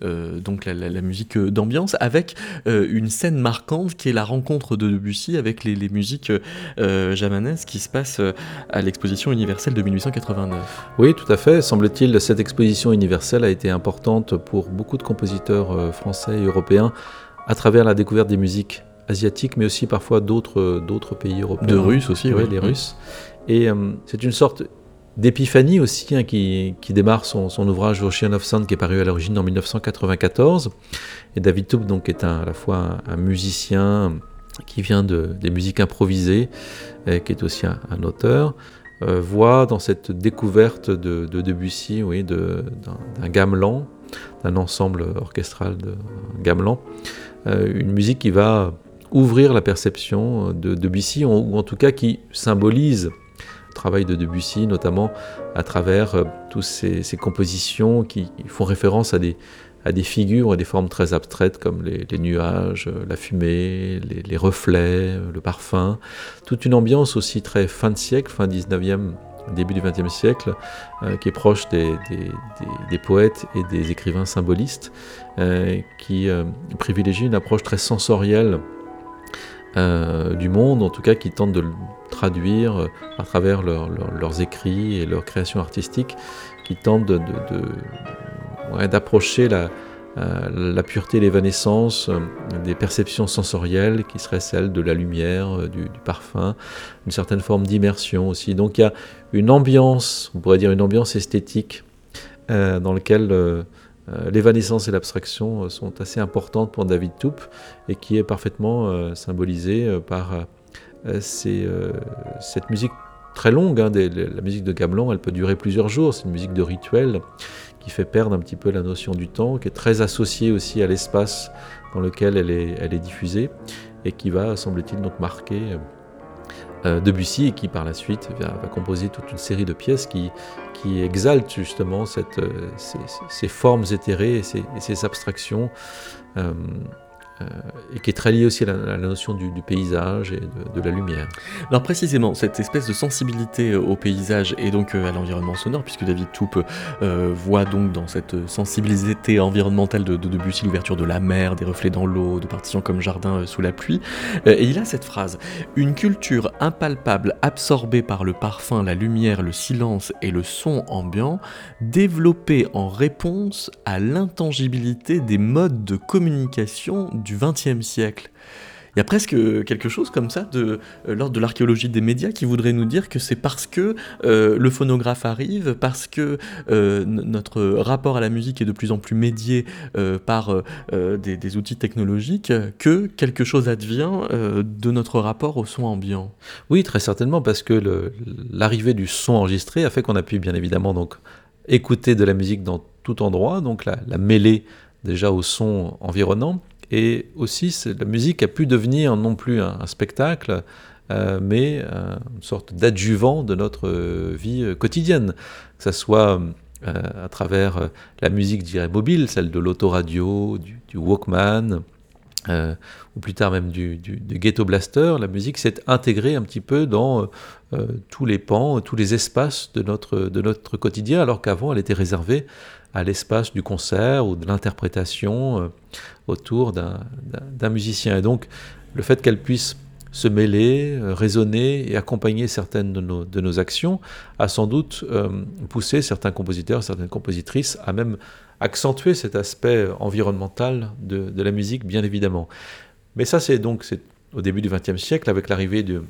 donc la, musique d'ambiance, avec une scène marquante qui est la rencontre de Debussy avec les, les musiques jamanaises qui se passent à l'exposition universelle de 1889. Oui, tout à fait. Semble-t-il, cette exposition universelle a été importante pour beaucoup de compositeurs euh, français et européens à travers la découverte des musiques asiatiques, mais aussi parfois d'autres d'autres pays européens. De Russes aussi, oui, oui. les Russes. Et euh, c'est une sorte d'épiphanie aussi hein, qui, qui, démarre son, son, ouvrage Ocean of Sound qui est paru à l'origine en 1994. Et David Toup donc est un, à la fois un, un, musicien qui vient de, des musiques improvisées, et qui est aussi un, un auteur, euh, voit dans cette découverte de, de Debussy, oui, d'un gamelan, d'un ensemble orchestral de gamelan, euh, une musique qui va ouvrir la perception de Debussy, ou en tout cas qui symbolise le travail de Debussy, notamment à travers euh, toutes ces, ces, compositions qui font référence à des, à des figures et des formes très abstraites comme les, nuages, la fumée, les, reflets, le parfum. Toute une ambiance aussi très fin de siècle, fin 19e, début du 20e siècle, euh, qui est proche des, poètes et des écrivains symbolistes, euh, qui euh, privilégient une approche très sensorielle euh, du monde, en tout cas qui tentent de le traduire euh, à travers leur, leur, leurs écrits et leurs créations artistiques, qui tentent de d'approcher la, euh, la pureté, l'évanescence euh, des perceptions sensorielles qui seraient celles de la lumière, euh, du, parfum, une certaine forme d'immersion aussi. Donc il y a une ambiance, on pourrait dire une ambiance esthétique euh, dans laquelle l'évanescence et l'abstraction sont assez importantes pour David Toup et qui est parfaitement symbolisée par cette musique très longue. Hein, la musique de Gamelan, elle peut durer plusieurs jours. C'est une musique de rituel qui fait perdre un petit peu la notion du temps, qui est très associée aussi à l'espace dans lequel elle est, diffusée et qui va, semble-t-il, donc marquer euh, Debussy et qui par la suite va, composer toute une série de pièces qui, exaltent justement euh, ces, formes éthérées et ces, abstractions. Euh, et qui est très lié aussi à la, notion du, paysage et de, la lumière. Alors précisément, cette espèce de sensibilité au paysage et donc à l'environnement sonore, puisque David Toupe euh, voit donc dans cette sensibilité environnementale de, de Debussy l'ouverture de la mer, des reflets dans l'eau, de partitions comme Jardin sous la pluie, euh, et il a cette phrase « Une culture impalpable absorbée par le parfum, la lumière, le silence et le son ambiant, développée en réponse à l'intangibilité des modes de communication du XXe siècle. Il y a presque quelque chose comme ça de euh, l'ordre de l'archéologie des médias qui voudrait nous dire que c'est parce que euh, le phonographe arrive, parce que euh, notre rapport à la musique est de plus en plus médié euh, par euh, des, outils technologiques, que quelque chose advient euh, de notre rapport au son ambiant. Oui, très certainement, parce que l'arrivée du son enregistré a fait qu'on a pu bien évidemment donc écouter de la musique dans tout endroit, donc la, la mêler déjà au son environnant et aussi, la musique a pu devenir non plus un, spectacle, euh, mais euh, une sorte d'adjuvant de notre euh, vie quotidienne, que ce soit à travers la musique, je mobile, celle de l'autoradio, du, Walkman, ou plus tard même du, Ghetto Blaster, la musique s'est intégrée un petit peu dans tous les pans, tous les espaces de notre, de notre quotidien, alors qu'avant elle était réservée à l'espace du concert ou de l'interprétation euh, autour d'un musicien. Et donc, le fait qu'elle puisse se mêler, euh, résonner et accompagner certaines de nos, de nos actions a sans doute euh, poussé certains compositeurs, certaines compositrices à même accentuer cet aspect environnemental de, de la musique, bien évidemment. Mais ça, c'est donc au début du XXe siècle, avec l'arrivée de,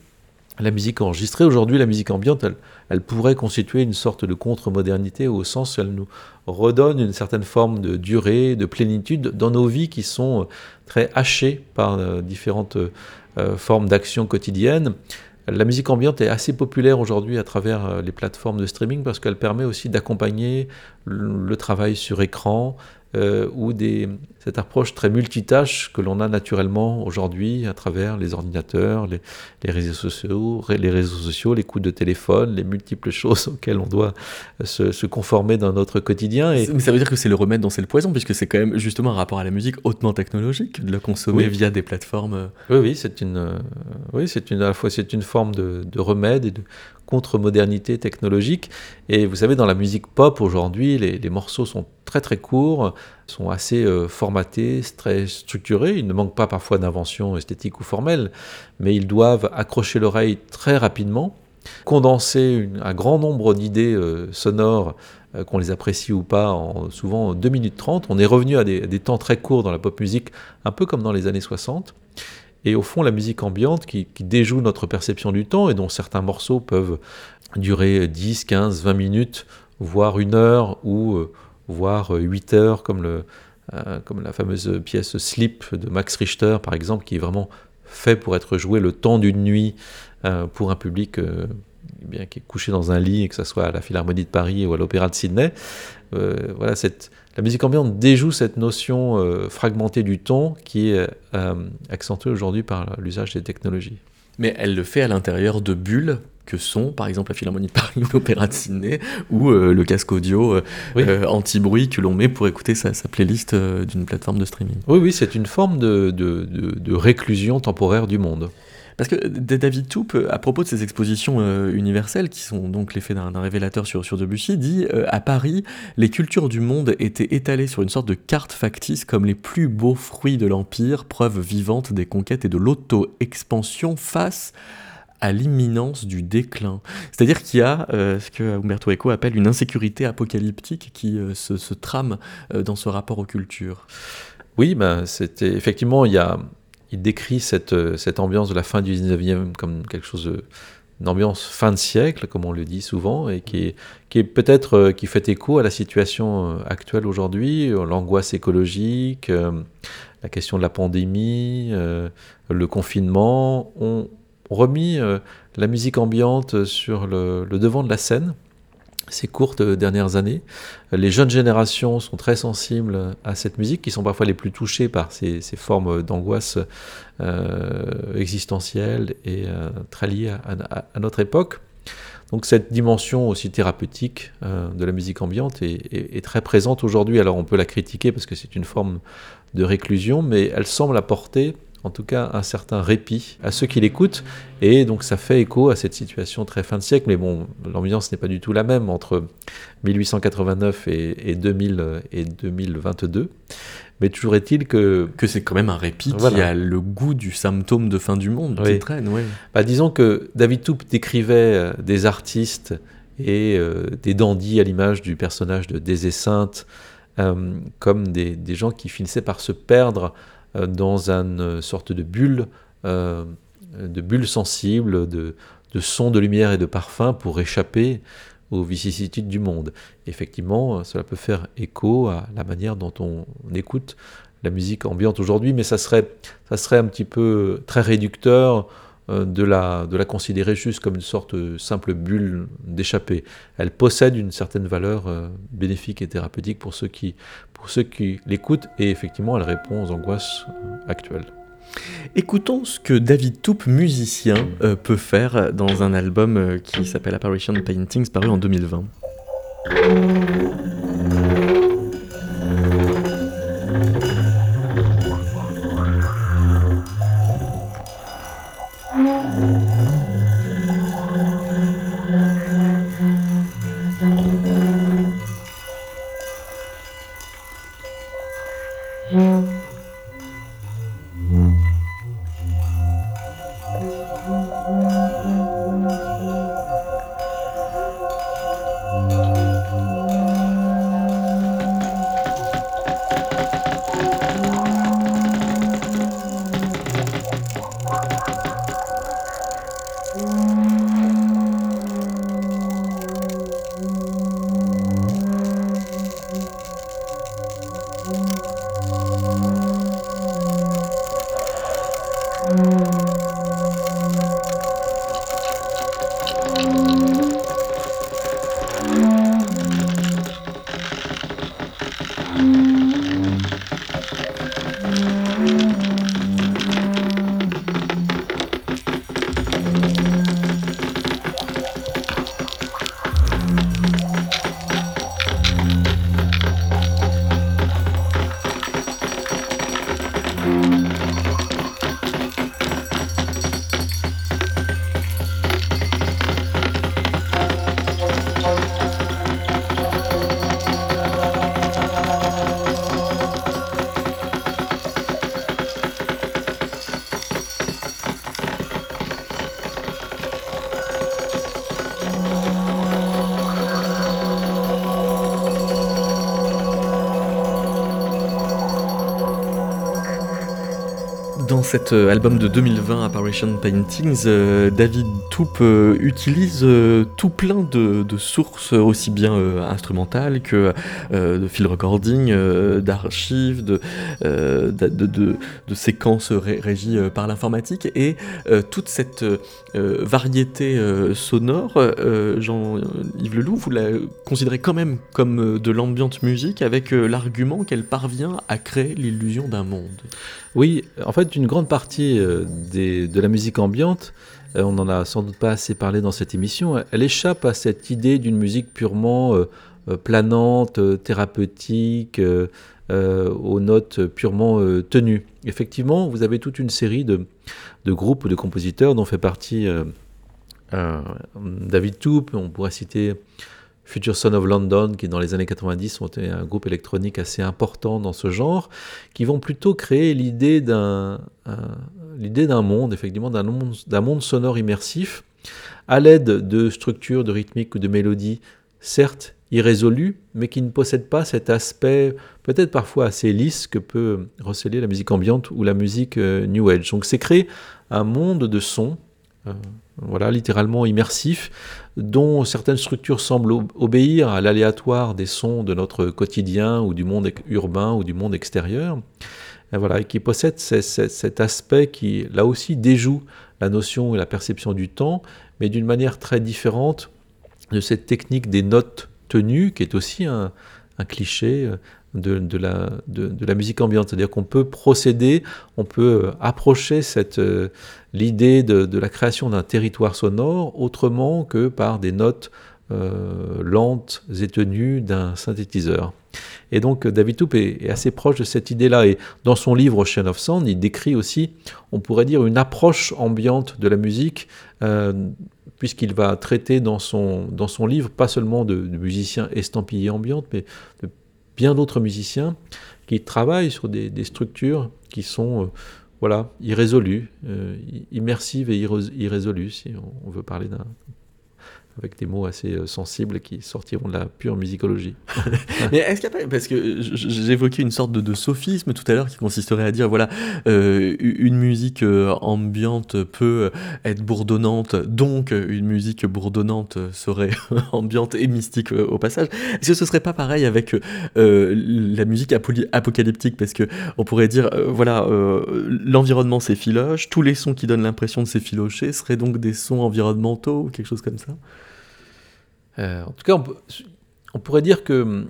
la musique enregistrée. Aujourd'hui, la musique ambiante, elle, pourrait constituer une sorte de contre-modernité au sens où elle nous redonne une certaine forme de durée, de plénitude dans nos vies qui sont très hachées par euh, différentes euh, formes d'action quotidienne. La musique ambiante est assez populaire aujourd'hui à travers euh, les plateformes de streaming parce qu'elle permet aussi d'accompagner le, travail sur écran, euh, ou des, cette approche très multitâche que l'on a naturellement aujourd'hui à travers les ordinateurs, les, les, réseaux sociaux, les réseaux sociaux, les coups de téléphone, les multiples choses auxquelles on doit se, se conformer dans notre quotidien. Et... Mais ça veut dire que c'est le remède dont c'est le poison, puisque c'est quand même justement un rapport à la musique hautement technologique, de la consommer oui. via des plateformes. euh. Oui, oui, c'est une, euh, oui, c'est une, à la fois c'est une forme de, de remède et de contre-modernité technologique. Et vous savez, dans la musique pop aujourd'hui, les, morceaux sont très très courts, sont assez euh, formatés, très structurés. Ils ne manquent pas parfois d'invention esthétique ou formelle, mais ils doivent accrocher l'oreille très rapidement, condenser un grand nombre d'idées euh, sonores euh, qu'on les apprécie ou pas, en souvent 2 minutes 30. On est revenu à des, à des temps très courts dans la pop musique, un peu comme dans les années 60. Et au fond, la musique ambiante qui, déjoue notre perception du temps et dont certains morceaux peuvent durer 10, 15, 20 minutes, voire une heure ou euh, voire 8 heures, comme, le, euh, la fameuse pièce Sleep de Max Richter, par exemple, qui est vraiment fait pour être joué le temps d'une nuit euh, pour un public eh bien, qui est couché dans un lit, que ce soit à la Philharmonie de Paris ou à l'Opéra de Sydney. Voilà, cette, la musique ambiante déjoue cette notion euh, fragmentée du ton qui est euh, accentuée aujourd'hui par l'usage des technologies. Mais elle le fait à l'intérieur de bulles que sont par exemple la Philharmonie de Paris ou l'Opéra de Sydney ou euh, le casque audio anti-bruit que l'on met pour écouter sa, playlist d'une plateforme de streaming. Oui, oui, c'est une forme de réclusion temporaire du monde. Parce que David Toupe, à propos de ces expositions euh, universelles, qui sont donc l'effet d'un révélateur sur, sur Debussy, dit euh, À Paris, les cultures du monde étaient étalées sur une sorte de carte factice comme les plus beaux fruits de l'Empire, preuve vivante des conquêtes et de l'auto-expansion face à l'imminence du déclin. C'est-à-dire qu'il y a euh, ce que Umberto Eco appelle une insécurité apocalyptique qui se, se, trame dans ce rapport aux cultures. Oui, ben, c'était effectivement, il y a il décrit cette, cette ambiance de la fin du 19e comme quelque chose de, une ambiance fin de siècle, comme on le dit souvent, et qui qui peut-être euh, qui fait écho à la situation euh, actuelle aujourd'hui, euh, l'angoisse écologique, la question de la pandémie, le confinement, ont remis la musique ambiante sur le devant de la scène ces courtes dernières années. Les jeunes générations sont très sensibles à cette musique, qui sont parfois les plus touchées par ces, formes d'angoisse euh, existentielle et euh, très liées à, notre époque. Donc cette dimension aussi thérapeutique euh, de la musique ambiante est très présente aujourd'hui. Alors on peut la critiquer parce que c'est une forme de réclusion, mais elle semble apporter en tout cas un certain répit à ceux qui l'écoutent. Et donc ça fait écho à cette situation très fin de siècle. Mais bon, l'ambiance n'est pas du tout la même entre 1889 et, 2000 et 2022. Mais toujours est-il que... Que c'est quand même un répit qui a le goût du symptôme de fin du monde qui traîne. Bah, disons que David Toupe décrivait euh, des artistes et euh, des dandys à l'image du personnage de Désé Sainte euh, comme des, des, gens qui finissaient par se perdre dans une sorte de bulle, euh, de bulle sensible, de, de son, de lumière et de parfum pour échapper aux vicissitudes du monde. Effectivement, cela peut faire écho à la manière dont on écoute la musique ambiante aujourd'hui, mais ça serait, ça serait un petit peu très réducteur euh, de la, de la considérer juste comme une sorte de simple bulle d'échappée. Elle possède une certaine valeur bénéfique et thérapeutique pour ceux qui, pour ceux qui l'écoutent et effectivement elle répond aux angoisses euh, actuelles. Écoutons ce que David Toupe, musicien, euh, peut faire dans un album euh, qui s'appelle Apparition Paintings, paru en 2020. Cet euh, album de 2020, Apparition Paintings, euh, David Toupe euh, utilise tout plein de, sources, aussi bien instrumentales que de field recording, d'archives, de, séquences régies par l'informatique. Et toute cette variété sonore, Jean-Yves Leloup, vous la considérez quand même comme de l'ambiante musique avec l'argument qu'elle parvient à créer l'illusion d'un monde. Oui, en fait, une grande partie euh, de la musique ambiante, euh, on n'en a sans doute pas assez parlé dans cette émission, elle échappe à cette idée d'une musique purement euh, planante, thérapeutique, aux notes purement tenues. Effectivement, vous avez toute une série de, de groupes de compositeurs dont fait partie David Toupe, on pourrait citer Future Son of London, qui dans les années 90 ont été un groupe électronique assez important dans ce genre, qui vont plutôt créer l'idée d'un, monde, effectivement, d'un monde, d'un monde sonore immersif, à l'aide de structures, de rythmiques ou de mélodies, certes irrésolues, mais qui ne possèdent pas cet aspect peut-être parfois assez lisse que peut receler la musique ambiante ou la musique euh, New Age. Donc c'est créer un monde de sons, euh, voilà, littéralement immersif, dont certaines structures semblent obéir à l'aléatoire des sons de notre quotidien ou du monde urbain ou du monde extérieur. Et voilà, et qui possède cet aspect qui, là aussi, déjoue la notion et la perception du temps, mais d'une manière très différente de cette technique des notes tenues, qui est aussi un, cliché euh, de, la, de, la, musique ambiante. C'est-à-dire qu'on peut procéder, on peut euh, approcher cette, euh, l'idée de, la création d'un territoire sonore autrement que par des notes euh, lentes et tenues d'un synthétiseur. Et donc David Toupe est, assez proche de cette idée-là. Et dans son livre Ocean of Sound, il décrit aussi, on pourrait dire, une approche ambiante de la musique, puisqu'il va traiter dans son, dans son livre pas seulement de, de musiciens estampillés ambiantes, mais de bien d'autres musiciens qui travaillent sur des, structures qui sont euh, voilà, irrésolues, euh, immersives et irrésolues, si on veut parler d'un avec des mots assez euh, sensibles qui sortiront de la pure musicologie. Mais est-ce qu'il n'y a pas, parce que j'évoquais une sorte de, sophisme tout à l'heure qui consisterait à dire, voilà, euh, une musique euh, ambiante peut être bourdonnante, donc une musique bourdonnante serait ambiante et mystique au passage. Est-ce que ce serait pas pareil avec la musique apocalyptique? Parce que on pourrait dire, voilà, l'environnement s'effiloche, tous les sons qui donnent l'impression de s'effilocher seraient donc des sons environnementaux ou quelque chose comme ça? Euh, en tout cas, on, pourrait dire que hum,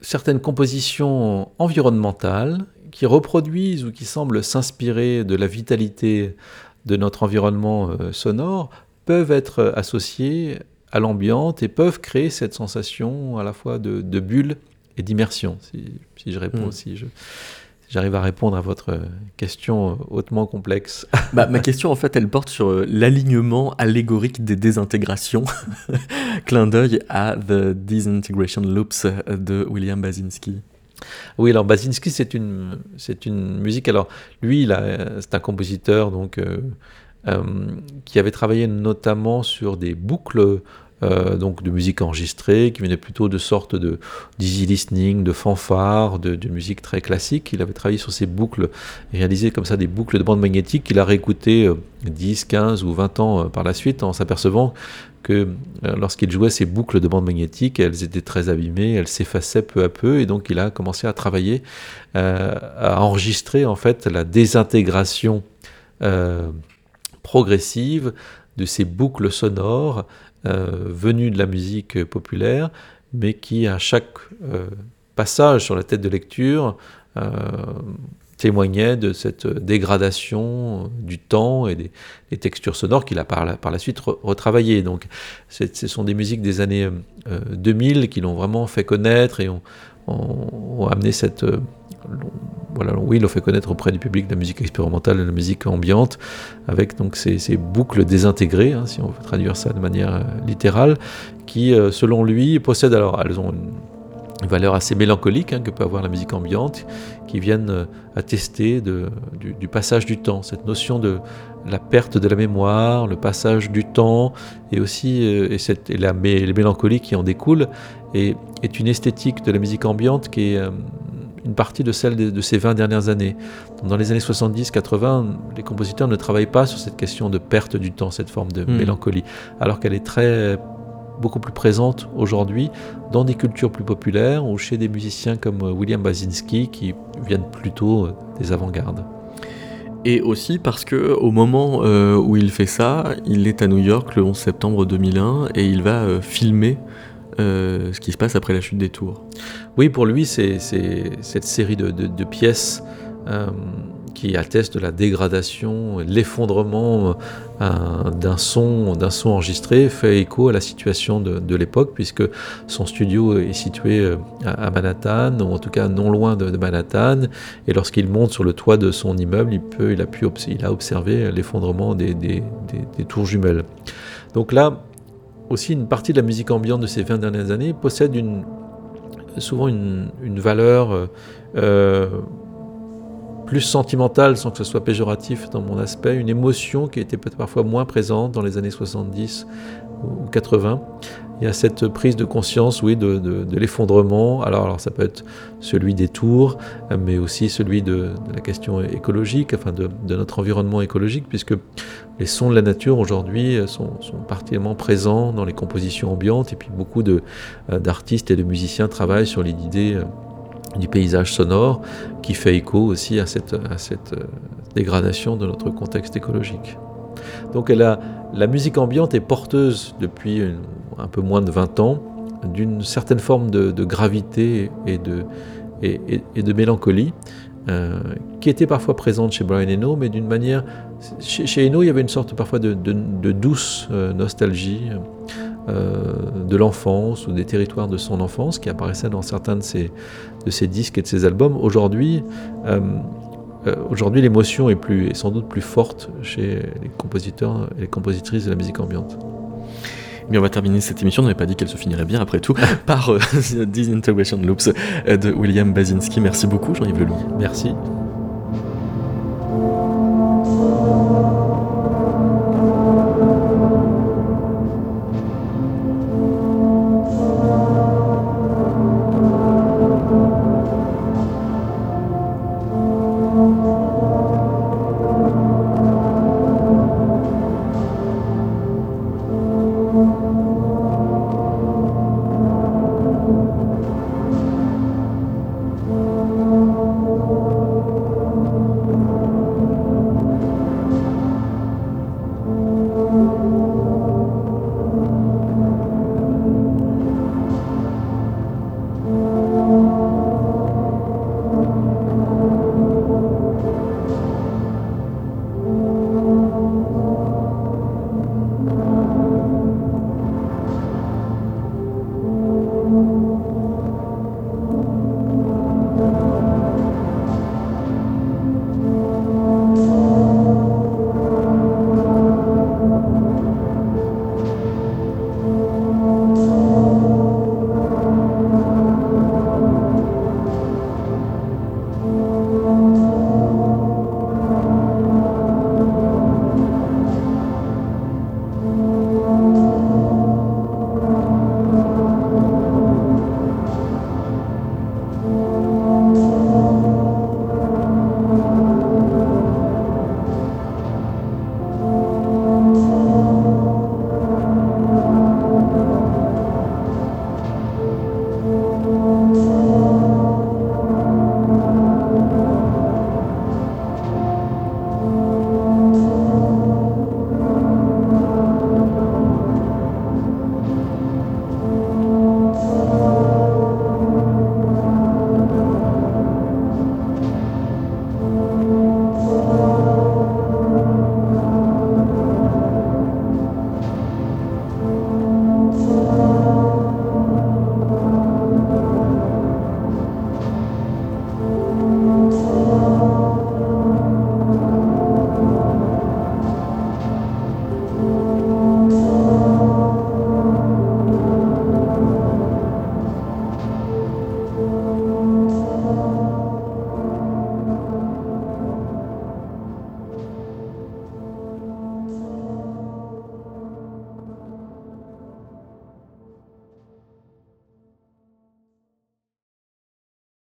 certaines compositions environnementales qui reproduisent ou qui semblent s'inspirer de la vitalité de notre environnement euh, sonore peuvent être associées à l'ambiance et peuvent créer cette sensation à la fois de, bulle et d'immersion, si, je réponds, aussi. Hmm. je, j'arrive à répondre à votre question hautement complexe. Bah, ma question, en fait, elle porte sur euh, l'alignement allégorique des désintégrations. Clin d'œil à The Disintegration Loops de William Basinski. Oui, alors Basinski, c'est une, c'est une musique. Alors, lui, c'est un compositeur donc, euh, euh, qui avait travaillé notamment sur des boucles euh, donc de musique enregistrée, qui venait plutôt de sortes de d'easy listening, de fanfare, de, musique très classique. Il avait travaillé sur ces boucles, réalisé comme ça des boucles de bande magnétique qu'il a réécoutées 10, 15 ou 20 ans euh, par la suite en s'apercevant que euh, lorsqu'il jouait ces boucles de bande magnétique, elles étaient très abîmées, elles s'effaçaient peu à peu, et donc il a commencé à travailler, à enregistrer en fait la désintégration progressive de ces boucles sonores euh, venus de la musique populaire, mais qui, à chaque euh, passage sur la tête de lecture, euh, témoignait de cette dégradation du temps et des, textures sonores qu'il a par la, suite retravaillées. Donc, ce sont des musiques des années 2000 qui l'ont vraiment fait connaître et ont, ont amené cette voilà, oui, le fait connaître auprès du public la musique expérimentale et la musique ambiante, avec donc ces, boucles désintégrées, hein, si on veut traduire ça de manière euh, littérale, qui, euh, selon lui, possèdent alors, elles ont une, valeur assez mélancolique hein, que peut avoir la musique ambiante, qui viennent euh, attester du, passage du temps, cette notion de la perte de la mémoire, le passage du temps, et aussi et cette, et la, les mélancolies qui en découlent, et, est une esthétique de la musique ambiante qui est une partie de celle de, ces 20 dernières années. Dans les années 70-80, les compositeurs ne travaillent pas sur cette question de perte du temps, cette forme de hmm. mélancolie, alors qu'elle est très beaucoup plus présente aujourd'hui dans des cultures plus populaires ou chez des musiciens comme euh, William Basinski qui viennent plutôt euh, des avant-gardes. Et aussi parce que au moment euh, où il fait ça, il est à New York le 11 septembre 2001 et il va filmer ce qui se passe après la chute des tours. Oui, pour lui, c'est cette série de pièces qui atteste de la dégradation, l'effondrement euh, d'un son, d'un son enregistré fait écho à la situation de, l'époque, puisque son studio est situé euh, à Manhattan, ou en tout cas non loin de, Manhattan, et lorsqu'il monte sur le toit de son immeuble, il, peut, il, a, pu, il a observé l'effondrement des, tours jumelles. Donc là, aussi une partie de la musique ambiante de ces 20 dernières années possède une, souvent une, valeur euh, plus sentimentale, sans que ce soit péjoratif dans mon aspect, une émotion qui était peut-être parfois moins présente dans les années 70 ou 80. Il y a cette prise de conscience, oui, de, l'effondrement. Alors, alors, ça peut être celui des tours, mais aussi celui de, la question écologique, enfin de, notre environnement écologique, puisque les sons de la nature aujourd'hui sont, particulièrement présents dans les compositions ambiantes, et puis beaucoup d'artistes et de musiciens travaillent sur l'idée du paysage sonore qui fait écho aussi à cette, euh, dégradation de notre contexte écologique. Donc elle a, la musique ambiante est porteuse depuis un peu moins de 20 ans d'une certaine forme de, gravité et de, mélancolie euh, qui était parfois présente chez Brian Eno, mais d'une manière... Chez, Eno, il y avait une sorte parfois de, douce euh, nostalgie. De l'enfance ou des territoires de son enfance qui apparaissaient dans certains de ses, de ses disques et de ses albums. Aujourd'hui, euh, euh, aujourd'hui l'émotion est, plus, est sans doute plus forte chez les compositeurs et les compositrices de la musique ambiante. Mais on va terminer cette émission, on n'avait pas dit qu'elle se finirait bien après tout, par euh, Disintegration Loops de William Basinski. Merci beaucoup Jean-Yves Leloup. Merci.